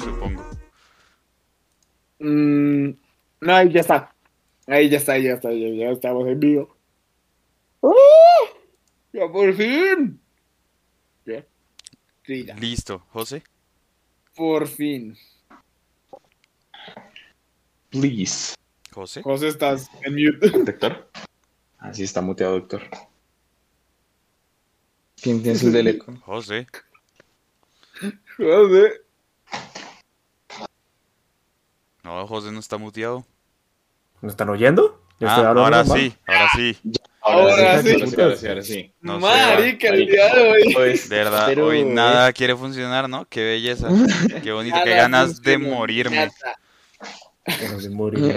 supongo. Mm, no, ya está. Ahí ya está, ya está, ya, estamos en. ¡Ah! ¡Ya por fin! ¿Ya? Sí, ya. Listo, José. Por fin. Please. José. José, estás en mute. Doctor. Así está muteado, doctor. ¿Quién tiene su del eco? José. José. No, José no está muteado. ¿Me están oyendo? Ah, ahora normal. sí, ahora sí. Ahora sí. Ahora sí, ahora sí, ahora sí. No sé, Marica, el día de hoy. Pues, De verdad, pero, hoy eh, nada quiere funcionar, ¿no? Qué belleza. Qué bonito, qué ganas de morirme. no se morirá.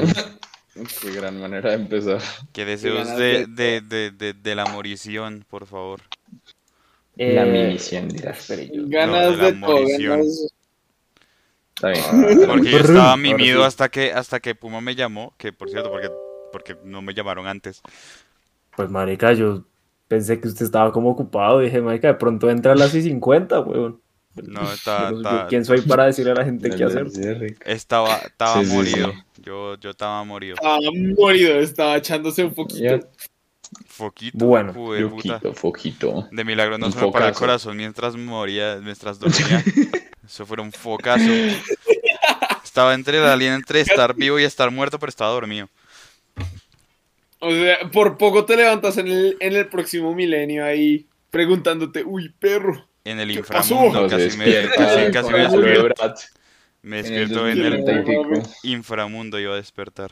Qué gran manera de empezar. Qué deseos ganas de, de- de, de, de, de la morición, por favor. La Eh, minición, dirás. yo- Ganas No, de la de todo. munición. ganas- Está bien. Porque yo estaba mimido sí. hasta que hasta que Puma me llamó, que por cierto, porque porque no me llamaron antes. Pues, marica, yo pensé que usted estaba como ocupado. Dije, marica, de pronto entra a las y 50, weón. No, estaba, ¿Quién soy para decirle a la gente qué hacer? estaba, estaba Sí, morido. sí. Yo, yo estaba morido. Estaba morido, estaba echándose un poquito. Foquito, Bueno. puta. Foquito. De milagro no Un se me paró el corazón mientras moría, mientras dormía. Eso fue un focazo. Estaba entre la línea entre estar vivo y estar muerto, pero estaba dormido. O sea, por poco te levantas en el, en el próximo milenio ahí preguntándote, uy, perro. En el inframundo, No, casi me, casi, me el despierto. Me en el despierto en el 2030 y pico. inframundo, iba a despertar.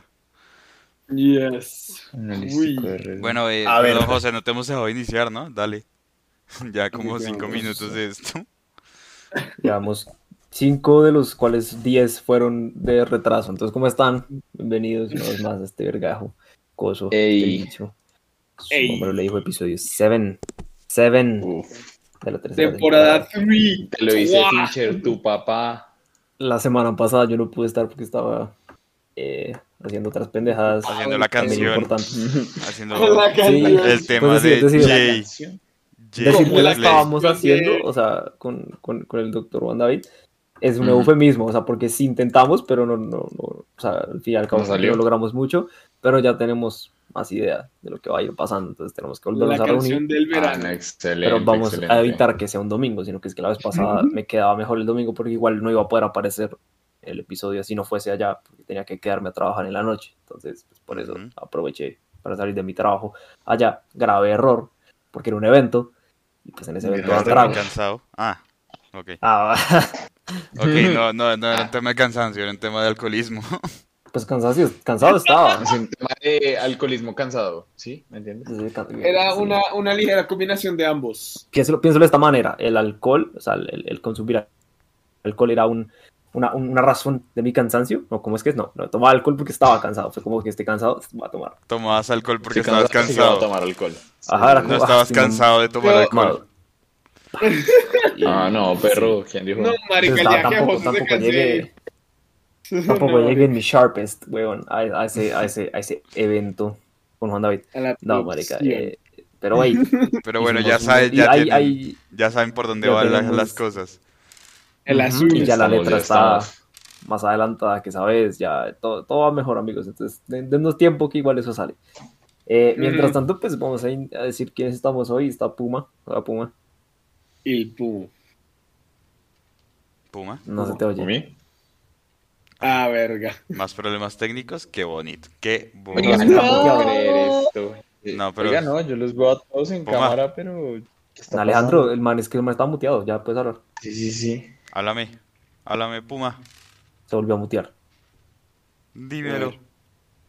Yes. Uy. Bueno, eh, A ver. perdón, José, no te hemos dejado iniciar, ¿no? Dale. Ya como cinco vamos. minutos de esto. Llevamos cinco de los cuales 10 fueron de retraso. Entonces, ¿cómo están? Bienvenidos una vez más a este vergajo coso. Ey. Ey. nombre le dijo episodio 7. 7 Uf, de la tercera Temporada 3. te lo dice Fincher, tu papá. La semana pasada yo no pude estar porque estaba eh, haciendo otras pendejadas. Haciendo la canción. Haciendo La canción. el tema Pues de decir- Jay. Jay Decir que la estábamos haciendo, o sea, con, con, con el doctor Juan David, es un Ujú. eufemismo, o sea, porque sí intentamos, pero no, no, no, o sea, al fin y al cabo No salió. no logramos mucho, pero ya tenemos más idea de lo que va a ir pasando, entonces tenemos que La volvernos a canción reunir, del Ah, verano. no, excelente. pero vamos excelente. a evitar que sea un domingo, sino que es que la vez pasada me quedaba mejor el domingo porque igual no iba a poder aparecer el episodio si no fuese allá, porque tenía que quedarme a trabajar en la noche, entonces pues, por eso Ujú. aproveché para salir de mi trabajo allá, grave error, porque era un evento, y pues en ese evento muy cansado. Ah, ok. Ah, Ok, no, no, no era un tema de cansancio, era un tema de alcoholismo. pues cansado, cansado estaba. Es un tema de alcoholismo cansado, ¿sí? ¿Me entiendes? Era una, una ligera combinación de ambos. Piénselo, piénselo de esta manera, el alcohol, o sea, el, el consumir alcohol era un, una, una razón de mi cansancio, no, ¿cómo es que es? No, no, tomaba alcohol porque estaba cansado, fue como que esté cansado, voy a tomar. Tomabas alcohol porque Sí, estabas sí va a cansado. tomar alcohol. Ajá, era No ah, estabas no, cansado de tomar alcohol. Ah, no, perro. ¿Quién dijo? No, marica, ta- día que tampoco, José se llegué, tampoco No, llegué en mi sharpest, weón, a, a ese, a, ese, a ese evento con Juan David. a la No, marica, eh, pero hey, Pero bueno, ya saben, ya, hay- tienen- hay- ya saben por dónde van las, tenemos- las cosas. El azul. Y ya la letra ya está más adelantada que sabes, ya todo, todo va mejor, amigos. Entonces, den- dennos tiempo que igual eso sale. Eh, Mientras tanto, pues vamos a, decir quiénes estamos hoy. Está Puma. Hola, Puma. Y pum. Puma, No se te ¿A oye. mí? Ah, verga. más problemas técnicos, qué bonito, qué Oiga, bonito. no No. puedo creer esto. No, pero- Oiga, no, yo los veo a todos en Puma. cámara, pero... ¿qué está Alejandro, pasando? el man es que el man está muteado. Ya puedes hablar. Sí, sí, sí. Háblame, háblame, Puma, Se volvió a mutear. dímelo.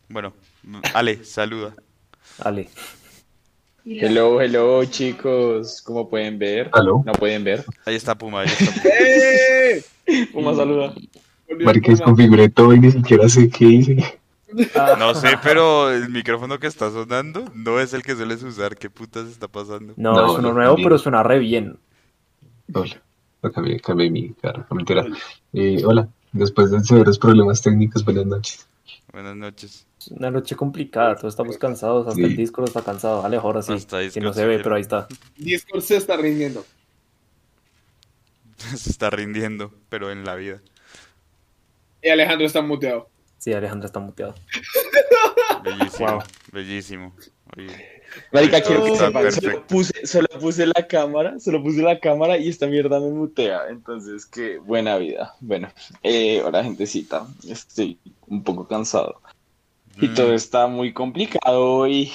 Bueno, Ale, saluda. Ale. Hello, hello, chicos. ¿Cómo pueden ver? Aló. No pueden ver. Ahí está Puma, ahí está Puma. ¡Eh! Puma saluda. Marica, desconfiguré todo y ni siquiera sé qué hice. Ah, No sé, pero el micrófono que está sonando no es el que sueles usar. ¿Qué putas está pasando? No, No, es uno no, nuevo, también. pero suena re bien. Hola. No, cambié, cambié mi carro. No, mentira. Eh, hola. Después de severos problemas técnicos, buenas noches. Buenas noches. Es una noche complicada, todos estamos cansados, hasta Sí. el Discord está cansado. Vale, ahora sí. Hasta Que no se ve, pero ahí está. Discord se está rindiendo. Se está rindiendo, pero en la vida. Y Alejandro está muteado. Sí, Alejandro está muteado. Bellísimo, Wow. bellísimo. Oye, Marica, quiero que sepan, solo puse, solo puse la cámara, solo puse la cámara y esta mierda me mutea. Entonces, qué buena vida. Bueno, eh, hola gentecita, estoy un poco cansado. Y mm, todo está muy complicado y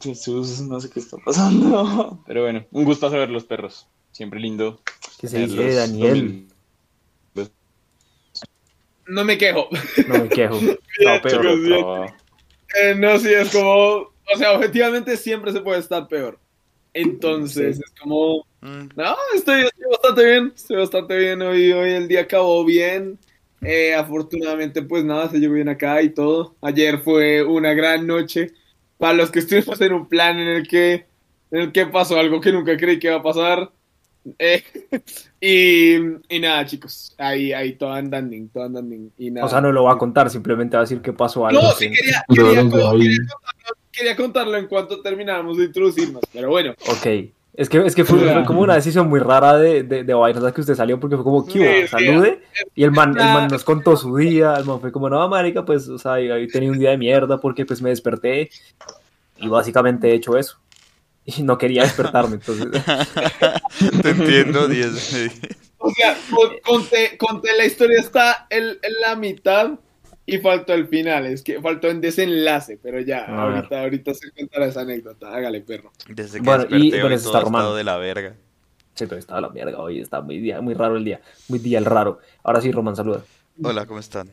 Jesús, no sé qué está pasando. Pero bueno, un gusto ver los perros. Siempre lindo. ¿Qué se dice, Daniel? domingos. No me quejo. No me quejo. Chicos, bien. Trabajo. Eh, no, sí, es como. O sea, objetivamente siempre se puede estar peor. Entonces, Sí. es como. mm, No, estoy, estoy bastante bien. Estoy bastante bien. Hoy, hoy el día acabó bien. Eh, afortunadamente, pues nada, se llegó bien acá y todo. Ayer fue una gran noche. Para los que estuvimos en un plan en el que, en el que pasó algo que nunca creí que iba a pasar. Eh, y, y nada, chicos. Ahí, ahí todo andando, todo andando. Y nada. O sea, no lo va a contar, simplemente va a decir que pasó algo. No, sí quería, quería, no, quería contarlo, quería contarlo en cuanto termináramos de introducirnos, pero bueno. Ok. Es que, es que fue, fue como una decisión muy rara de, de, de vainas que usted salió porque fue como, ¿qué. Salude. Y el man, el man nos contó su día. El man fue como, no, marica, pues, o sea, yo tenía un día de mierda porque pues me desperté y básicamente he hecho eso. Y no quería despertarme, entonces... Te entiendo, 10 de 10. O sea, con- conté, conté la historia está en, en la mitad y faltó el final, es que faltó en desenlace, pero ya, A ver. ahorita, ahorita se contará esa anécdota, hágale perro. Desde que Bueno, y- hoy eso todo está Romano. de la verga. Sí, pero estaba la mierda hoy, está muy, día, muy raro el día, muy día el raro. Ahora sí, Roman, saluda. Hola, ¿cómo están?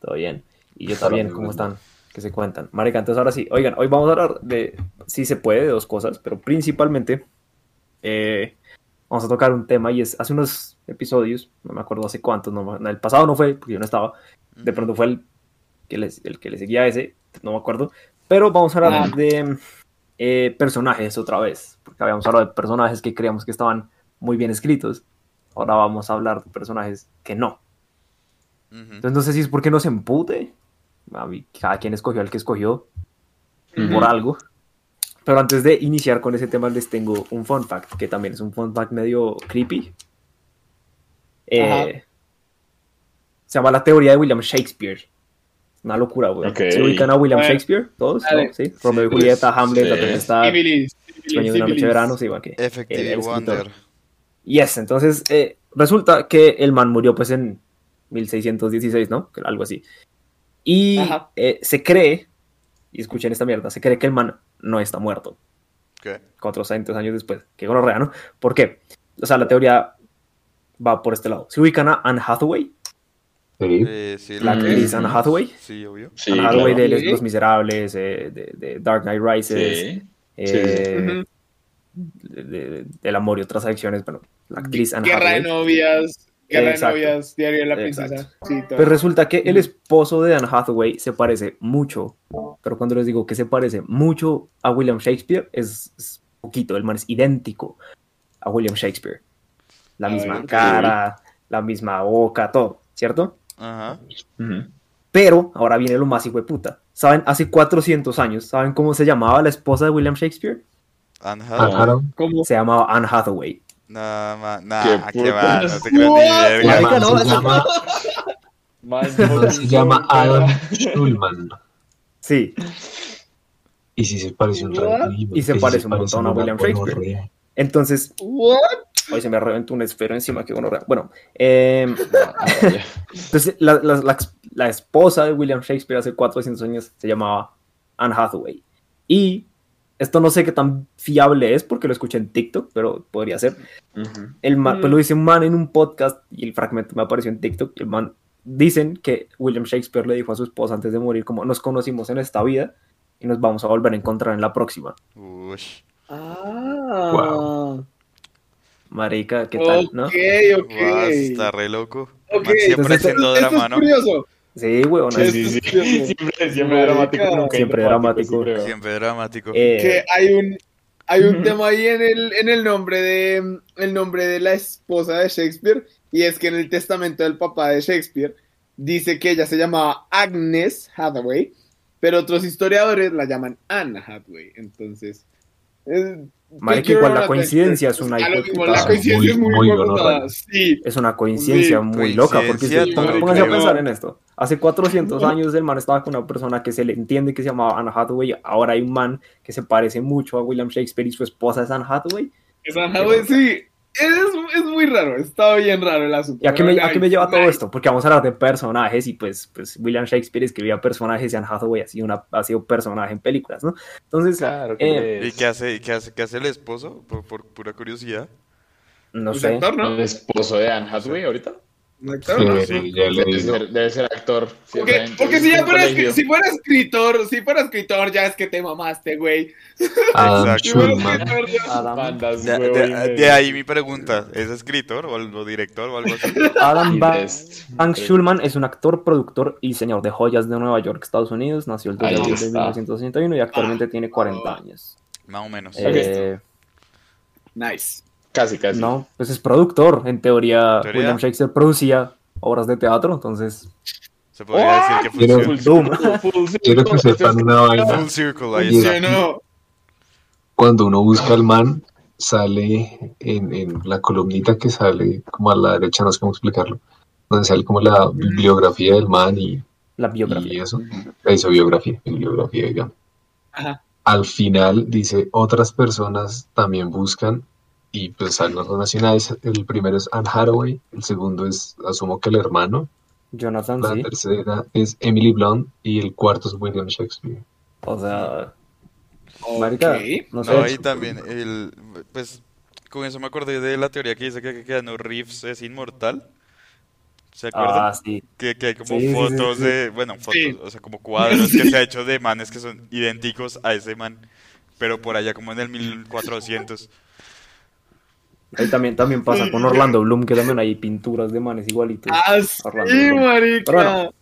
Todo bien. Y yo también, ¿cómo bueno. están? ¿Qué se cuentan? Marica, entonces ahora sí. Oigan, hoy vamos a hablar de, sí se puede, de dos cosas, pero principalmente eh, vamos a tocar un tema y es hace unos episodios, no me acuerdo hace cuántos, no, el pasado no fue, porque yo no estaba, de pronto fue el que, les- el que le seguía a ese, no me acuerdo, pero vamos a hablar Ah. de eh, personajes otra vez, porque habíamos hablado de personajes que creíamos que estaban muy bien escritos, ahora vamos a hablar de personajes que no. Entonces no sé si es porque no se empute. A mí, cada quien escogió al que escogió por algo. Pero antes de iniciar con ese tema les tengo un fun fact, que también es un fun fact medio creepy. Eh, se llama la teoría de William Shakespeare. Una locura, güey. Ok. ¿Se ubican a William Bueno, Shakespeare? ¿Todos? ¿No? ¿Sí? Romeo y pues, Julieta, Hamlet, La sí. Tempestad, Sueño de una noche de verano, sí, igual que... Effective. Wonder. Yes, entonces eh, resulta que el man murió pues en 1616, ¿no? Algo así. Y eh, se cree, y escuchen esta mierda, se cree que el man no está muerto, ¿Qué? 400 años después. Que gonorrea, ¿no? ¿Por qué? O sea, la teoría va por este lado. ¿Se ubican a Anne Hathaway? Sí. Eh, sí, La que- actriz Anne Hathaway. Sí, obvio. Sí, Anne Hathaway claro. de. Los Miserables, eh, de, de Dark Knight Rises, eh, de, de- del amor y otras adicciones. Bueno, la actriz Anne Guerra de novias, guerra Exacto. de novias, diario de la princesa. Sí. Pues resulta que el esposo de Anne Hathaway se parece mucho, pero cuando les digo que se parece mucho a William Shakespeare, es, es poquito, el man es idéntico a William Shakespeare. La A misma ver, cara, la misma boca, todo, ¿cierto? Ajá. Pero ahora viene lo más hijo de puta. ¿Saben? Hace 400 años, ¿saben cómo se llamaba la esposa de William Shakespeare? Anne Hathaway. ¿Cómo? Se llamaba Anne Hathaway. Nada más. Nah, Qué qué va. No te creas ni verga. No, se llama, Más se llama Adam Schulman. Sí, Y si se parece un rato. Y se parece un montón a William Shakespeare. entonces, What? hoy se me reventó un esfero encima, que. Bueno, eh, Shakespeare. Entonces, la, la- la ex- la esposa de William Shakespeare hace 400 años se llamaba Anne Hathaway. Y esto no sé qué tan fiable es porque lo escuché en TikTok, pero podría ser. El man, pues Mm. lo dice un man en un podcast y el fragmento me apareció en TikTok. y el man dicen que William Shakespeare le dijo a su esposa antes de morir como nos conocimos en esta vida y nos vamos a volver a encontrar en la próxima. Ush. Ah. Wow. Marica, ¿qué tal? ¿no? Ok, ok. Está re loco. Man, siempre entonces- haciendo Esto drama, es ¿no? curioso. Sí, weón. Sí, Sí, sí. Siempre, siempre Marica. dramático. nunca Siempre dramático. Siempre dramático. Eh, que hay un hay un tema ahí en el en el nombre de el nombre de la esposa de Shakespeare y es que en el testamento del papá de Shakespeare dice que ella se llamaba Agnes Hathaway, pero otros historiadores la llaman Anne Hathaway. Entonces, eh, Marica, quiero igual la coincidencia es una A lo hijo de mismo, puta. la coincidencia es muy, Muy- muy huevuda, honorable. Sí. Es una coincidencia muy loca, porque si- pónganse a pensar en esto. Hace 400 años el man estaba con una persona que se le entiende que se llamaba Anne Hathaway, ahora hay un man que se parece mucho a William Shakespeare y su esposa es Anne Hathaway. Es Anne Hathaway, sí. Es, es muy raro, está bien raro el asunto. ¿Y a qué me, a qué me lleva todo esto? Porque vamos a hablar de personajes y pues, pues William Shakespeare escribía personajes y Anne Hathaway ha sido, una, ha sido personaje en películas, ¿no? Entonces, Claro, Eh, que ¿Y qué hace, qué hace, qué hace el esposo? Por, por pura curiosidad. no Pues sé. actor, ¿no? el esposo de Anne Hathaway ahorita. Debe ser, debe ser actor. Porque, si ya fuera, si escritor, si fuera escritor, ya es que te mamaste, güey. Adam. Si escritor, ya- Adam, Bandas, De, ahí mi pregunta. ¿Es escritor o, director o algo así? Adam Y Ba- Best. Hank Schulman es un actor, productor y diseñador de joyas de Nueva York, Estados Unidos. Nació el 2 de abril de está. 1961 y actualmente tiene 40 años. Más o menos. Eh, Nice. Casi, casi. no, pues es productor. En teoría, ¿Teoría? William Shakespeare producía obras de teatro, entonces. Se podría decir que Quiero- funciona. Doom. Full circle, Quiero que sepan una vaina. Full circle, ahí Y está. No. Cuando uno busca al man, sale en, en la columnita que sale como a la derecha, no sé cómo explicarlo, donde sale como la bibliografía del man y, La y biografía. eso. Eso, biografía, bibliografía, digamos. Ajá. Al final dice, otras personas también buscan y pues salen los relacionados. El primero es Anne Hathaway, el segundo es, asumo que el hermano, Jonathan, la sí. tercera es Emily Blunt y el cuarto es William Shakespeare. O sea, marica, Ok. no sé. No, ahí también, el, pues, con eso me acordé de la teoría que dice que, que Keanu Reeves es inmortal. ¿Se acuerdan? Ah, sí. Que, que hay como Sí, sí, sí, fotos sí. de, bueno, fotos, Sí. o sea, como cuadros que se ha hecho de manes que son idénticos a ese man, pero por allá como en el 1400. Ahí también, también pasa con Orlando Bloom, que también hay pinturas de manes igualitos. Ah, Orlando marica. Pero bueno.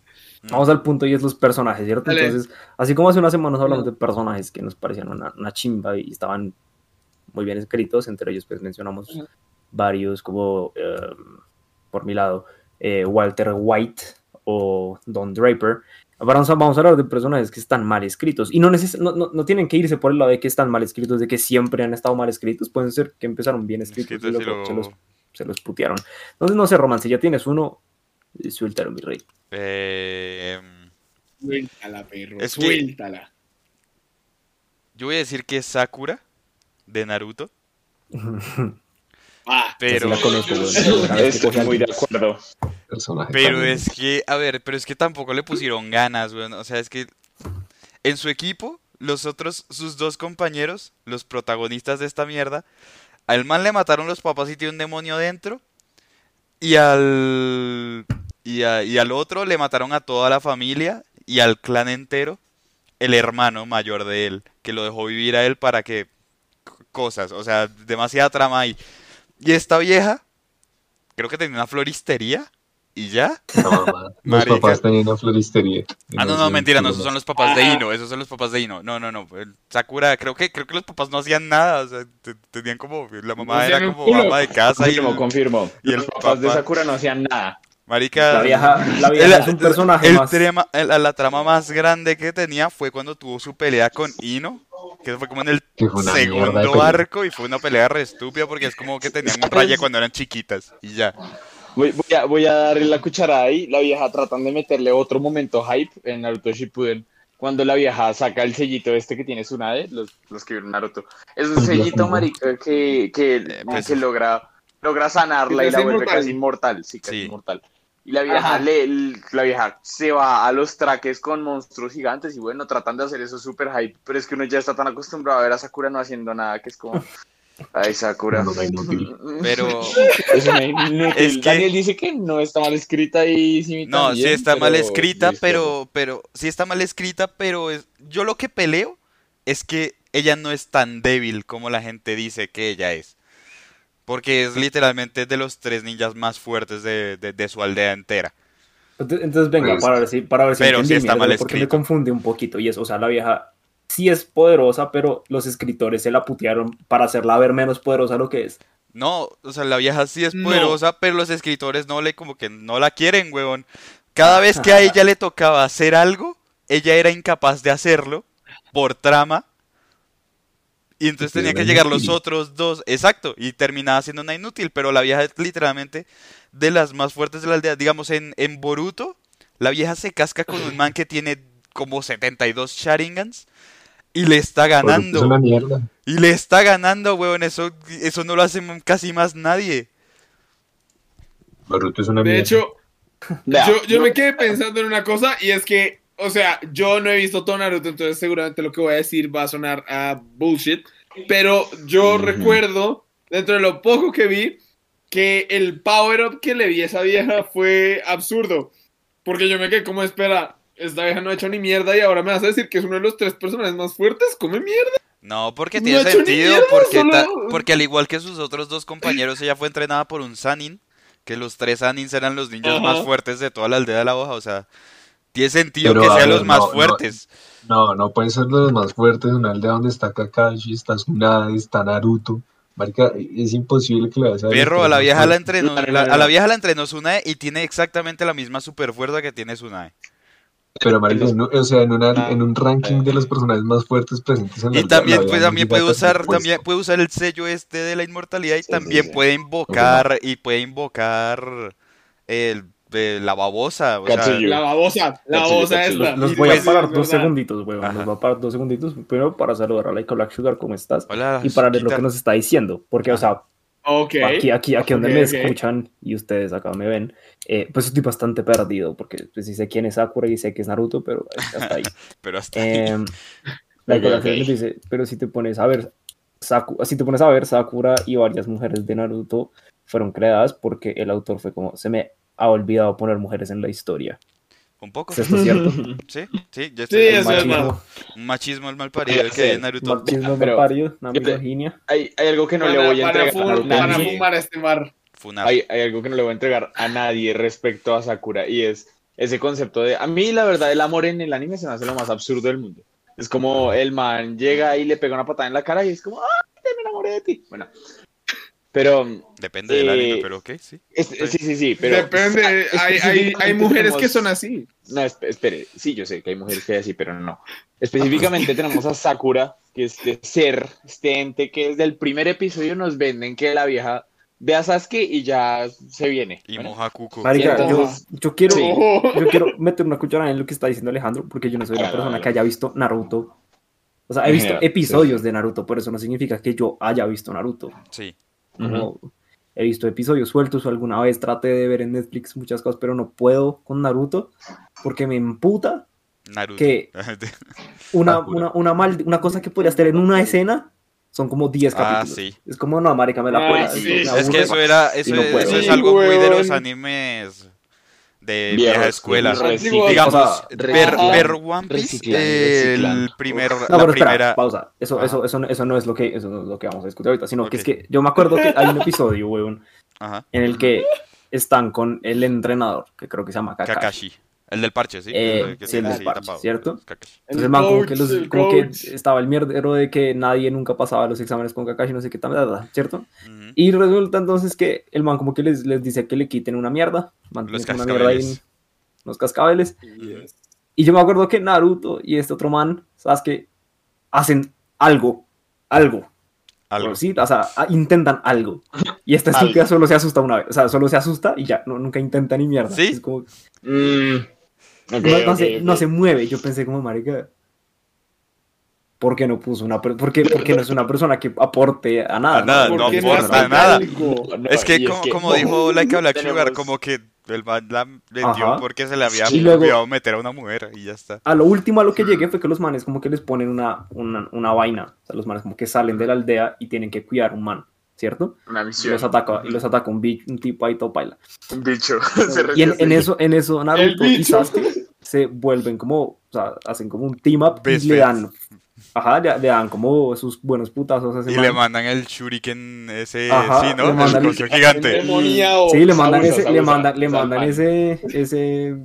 Vamos al punto y es los personajes, ¿cierto? Dale. Entonces, así como hace unas semanas hablamos de personajes que nos parecían una, una chimba y estaban muy bien escritos, entre ellos pues mencionamos varios como, eh, por mi lado, eh, Walter White o Don Draper. Ahora vamos a, vamos a hablar de personajes que están mal escritos y no, neces no, no, no tienen que irse por el lado de que están mal escritos, de que siempre han estado mal escritos, pueden ser que empezaron bien escritos y Escritos y luego lo- se, los, se los putearon. Entonces, no sé, Román, si ya tienes uno, suéltalo, mi rey. Eh, Suéltala, perro. Es que- Suéltala. yo voy a decir que es Sakura de Naruto, Ah, pero... la conozco, Estoy muy de acuerdo. Pero también. es que, a ver, pero es que tampoco le pusieron ganas, weón. O sea, es que en su equipo, los otros, sus dos compañeros, los protagonistas de esta mierda, al man le mataron los papás y tiene un demonio dentro. Y al. Y, a- y al otro le mataron a toda la familia y al clan entero, el hermano mayor de él, que lo dejó vivir a él para que. Cosas, o sea, demasiada trama ahí. Y esta vieja, creo que tenía una floristería y ya. Mamá. Los papás tenían una floristería. Ah, no, no, mentira, no, esos son los papás de Ah. Ino, esos son los papás de Ino. No, no, no. Sakura, creo que, creo que los papás no hacían nada, o sea, te- tenían como, la mamá No era como ama de casa y, Confirmo, confirmo. y el Los papás de. Sakura no hacían nada. Marica, La vieja, la vieja el- es un personaje el más. el- la trama más grande que tenía fue cuando tuvo su pelea con Ino, que fue como en el segundo arco y fue una pelea re estúpida porque es como que tenían un raye cuando eran chiquitas y ya. Voy, voy a, voy a darle la cucharada ahí. La vieja tratan de meterle otro momento hype en Naruto Shippuden. Cuando la vieja saca el sellito este que tiene Tsunade, los, los que vieron Naruto. Es un El sellito, marica, que, que, Eh, pues- que logra, logra sanarla Que y la es vuelve inmortal. casi inmortal. Sí, casi Sí. inmortal. Y la vieja, le, la vieja se va a los traques con monstruos gigantes y bueno, tratan de hacer eso súper hype. Pero es que uno ya está tan acostumbrado a ver a Sakura no haciendo nada que es como... Ay, Sakura. No, no. Pero Es una inútil. Es que- Daniel dice que no está mal escrita y sí No, sí también, está mal escrita, pero, pero, sí está mal escrita, pero es, yo lo que peleo es que ella no es tan débil como la gente dice que ella es. Porque es literalmente de los tres ninjas más fuertes de, de- de su aldea entera. Entonces, venga, Pues, para ver si, para ver si pero sí está mierda, mal porque me confunde un poquito. Y eso, o sea, la vieja sí es poderosa, pero los escritores se la putearon para hacerla ver menos poderosa de lo que es. No, o sea, la vieja sí es No. poderosa, pero los escritores no le, como que no la quieren, huevón. Cada vez que a ella le tocaba hacer algo, ella era incapaz de hacerlo por trama. Y entonces era que llegar los otros dos, exacto, y terminaba siendo una inútil, pero la vieja es literalmente de las más fuertes de la aldea. Digamos, en, en Boruto, la vieja se casca con un man que tiene como 72 Sharingans y le está ganando. Es una mierda. Y le está ganando, weón. Eso, eso no lo hace casi más nadie. Boruto es una De mierda. hecho, Vea, yo, yo no- me quedé pensando en una cosa y es que, o sea, yo no he visto todo Naruto, entonces seguramente lo que voy a decir va a sonar a bullshit, pero yo recuerdo, dentro de lo poco que vi, que el power-up que le vi a esa vieja fue absurdo, porque yo me quedé como, espera, esta vieja no ha hecho ni mierda y ahora me vas a decir que es uno de los tres personajes más fuertes, come mierda. No, porque No tiene sentido. mierda, porque, solo- ta- porque al igual que sus otros dos compañeros, ella fue entrenada por un Sanin. Que los tres Sanins eran los ninjas Ajá. más fuertes de toda la aldea de la hoja. O sea, tiene sentido Pero, que sean ver, los más no, no, fuertes. No, no pueden ser los más fuertes una aldea donde está Kakashi, está Tsunade, está Naruto. Marica, es imposible que le vayas a ver Perro, a la vieja la fuertes. entrenó. La- a la vieja la entrenó Tsunae y tiene exactamente la misma super fuerza que tiene Tsunae. Pero, marica, en o sea, en, una- Ah, en un ranking de los personajes más fuertes presentes en la Y también, la pues, también puede usar, también puede usar el sello este de la inmortalidad y Sí, también sí, sí. puede invocar y puede invocar el, eh, la babosa. O sea. La babosa, la babosa esta. Los Y voy a pues, parar dos segunditos, weón. Los voy a parar dos segunditos primero para saludar a Laika Black Sugar, ¿cómo estás? hola, Y para leer lo que nos está diciendo. Porque, o sea, Ok. aquí, aquí, aquí donde me escuchan y ustedes acá me ven, eh, pues estoy bastante perdido. Porque pues, sí sé quién es Sakura y sé que es Naruto, pero hasta ahí. Pero hasta ahí. Em, Laika Ok, Black Sugar ok. nos dice, pero si te pones a ver, Saku- si te pones a ver, Sakura y varias mujeres de Naruto fueron creadas porque el autor fue como, se me ha olvidado poner mujeres en la historia. Un poco. ¿Es esto cierto? Sí, sí, ya Sí, estoy- eso es un machismo al mal parido Sí, que Naruto. machismo Pero- parido, una yo misoginia. Hay, hay algo que no le Para- voy a para entregar a para nadie. fumar a este mar. Hay, hay algo que no le voy a entregar a nadie respecto a Sakura y es ese concepto de a mí la verdad el amor en el anime se me hace lo más absurdo del mundo. Es como el man llega y le pega una patada en la cara y es como ¡ay, me enamoré de ti! Bueno, pero Depende del anime, eh, pero ok, sí. es- sí, sí, sí, pero Depende, hay, hay, hay mujeres que son así. No, esp- espere, sí, yo sé que hay mujeres que hay así, pero no. Específicamente tenemos a Sakura, que es este ser, este ente que desde el primer episodio nos venden que la vieja ve a Sasuke y ya se viene. Y Bueno, moja cuco. Marica, yo, entonces- yo quiero, Sí. yo quiero meter una cuchara en lo que está diciendo Alejandro, porque yo no soy la persona que haya visto Naruto. O sea, he visto episodios de Naruto, pero eso no significa que yo haya visto Naruto. Sí. Como he visto episodios sueltos o alguna vez traté de ver en Netflix muchas cosas, pero no puedo con Naruto porque me emputa Naruto. que una, una, una, mal- una cosa que podría estar en una escena son como 10 Ah, capítulos. sí. Es como, no, marica, me la Ah, pela. sí. Es que eso era, eso, no es, puedo. eso es Sí, algo muy de los animes de Viejos, vieja escuela. reciclan. Digamos, O sea, ver, ver One Piece, reciclan, eh, el primer, No, la pero espera, pausa. Eso, Ajá. eso, eso, eso no es lo que, eso no es lo que vamos a discutir ahorita, sino que es que yo me acuerdo que hay un episodio, weón, Ajá. en el que están con el entrenador, que creo que se llama Kakashi. Kakashi. El del parche, ¿sí? Eh, El sí, el del parche, tapado. ¿cierto? Entonces, man, como, que, coach, los- el como que coach. estaba el mierdero de que nadie nunca pasaba los exámenes con Kakashi, no sé qué tal. ¿cierto? Ujú. Y resulta entonces que el man como que les, les dice que le quiten una mierda, man, Los tiene una mierda ahí en cascabeles. los cascabeles. Y yo me acuerdo que Naruto y este otro man, ¿sabes qué? Hacen algo, algo, Algo. Sí, o sea, a- intentan algo. Y esta Algo. estúpida solo se asusta una vez. O sea, solo se asusta y ya, no, nunca intenta ni mierda. ¿Sí? Es como, Mm, ok, no, no ok, se, ok. no se mueve. Yo pensé como, marica, ¿por qué no puso una per- por qué, por qué no es una persona que aporte a nada? A nada, ¿no? no ¿Por qué aporta nada. algo? No, Es que, y como, como dijo Laika Black tenemos- Sugar, como que el man la vendió Ajá. porque se le había Y luego- olvidado meter a una mujer y ya está. A lo último a lo que llegué fue que los manes como que les ponen una, una, una vaina. O sea, los manes como que salen de la aldea y tienen que cuidar un man, ¿cierto? Una Y misión. los ataca, y los ataca un, bi- un tipo ahí todo paila. Un bicho. Y en, en eso, en eso Naruto y bicho. Sasuke se vuelven como, o sea, hacen como un team up y Best le friends. dan Ajá, le, le dan como sus buenos putazos a ese Y man. le mandan el shuriken ese, Ajá, sí, ¿no? le mandan el el- gigante. Sí, le mandan Sabusa, ese, le mandan, le mandan man. ese, ese,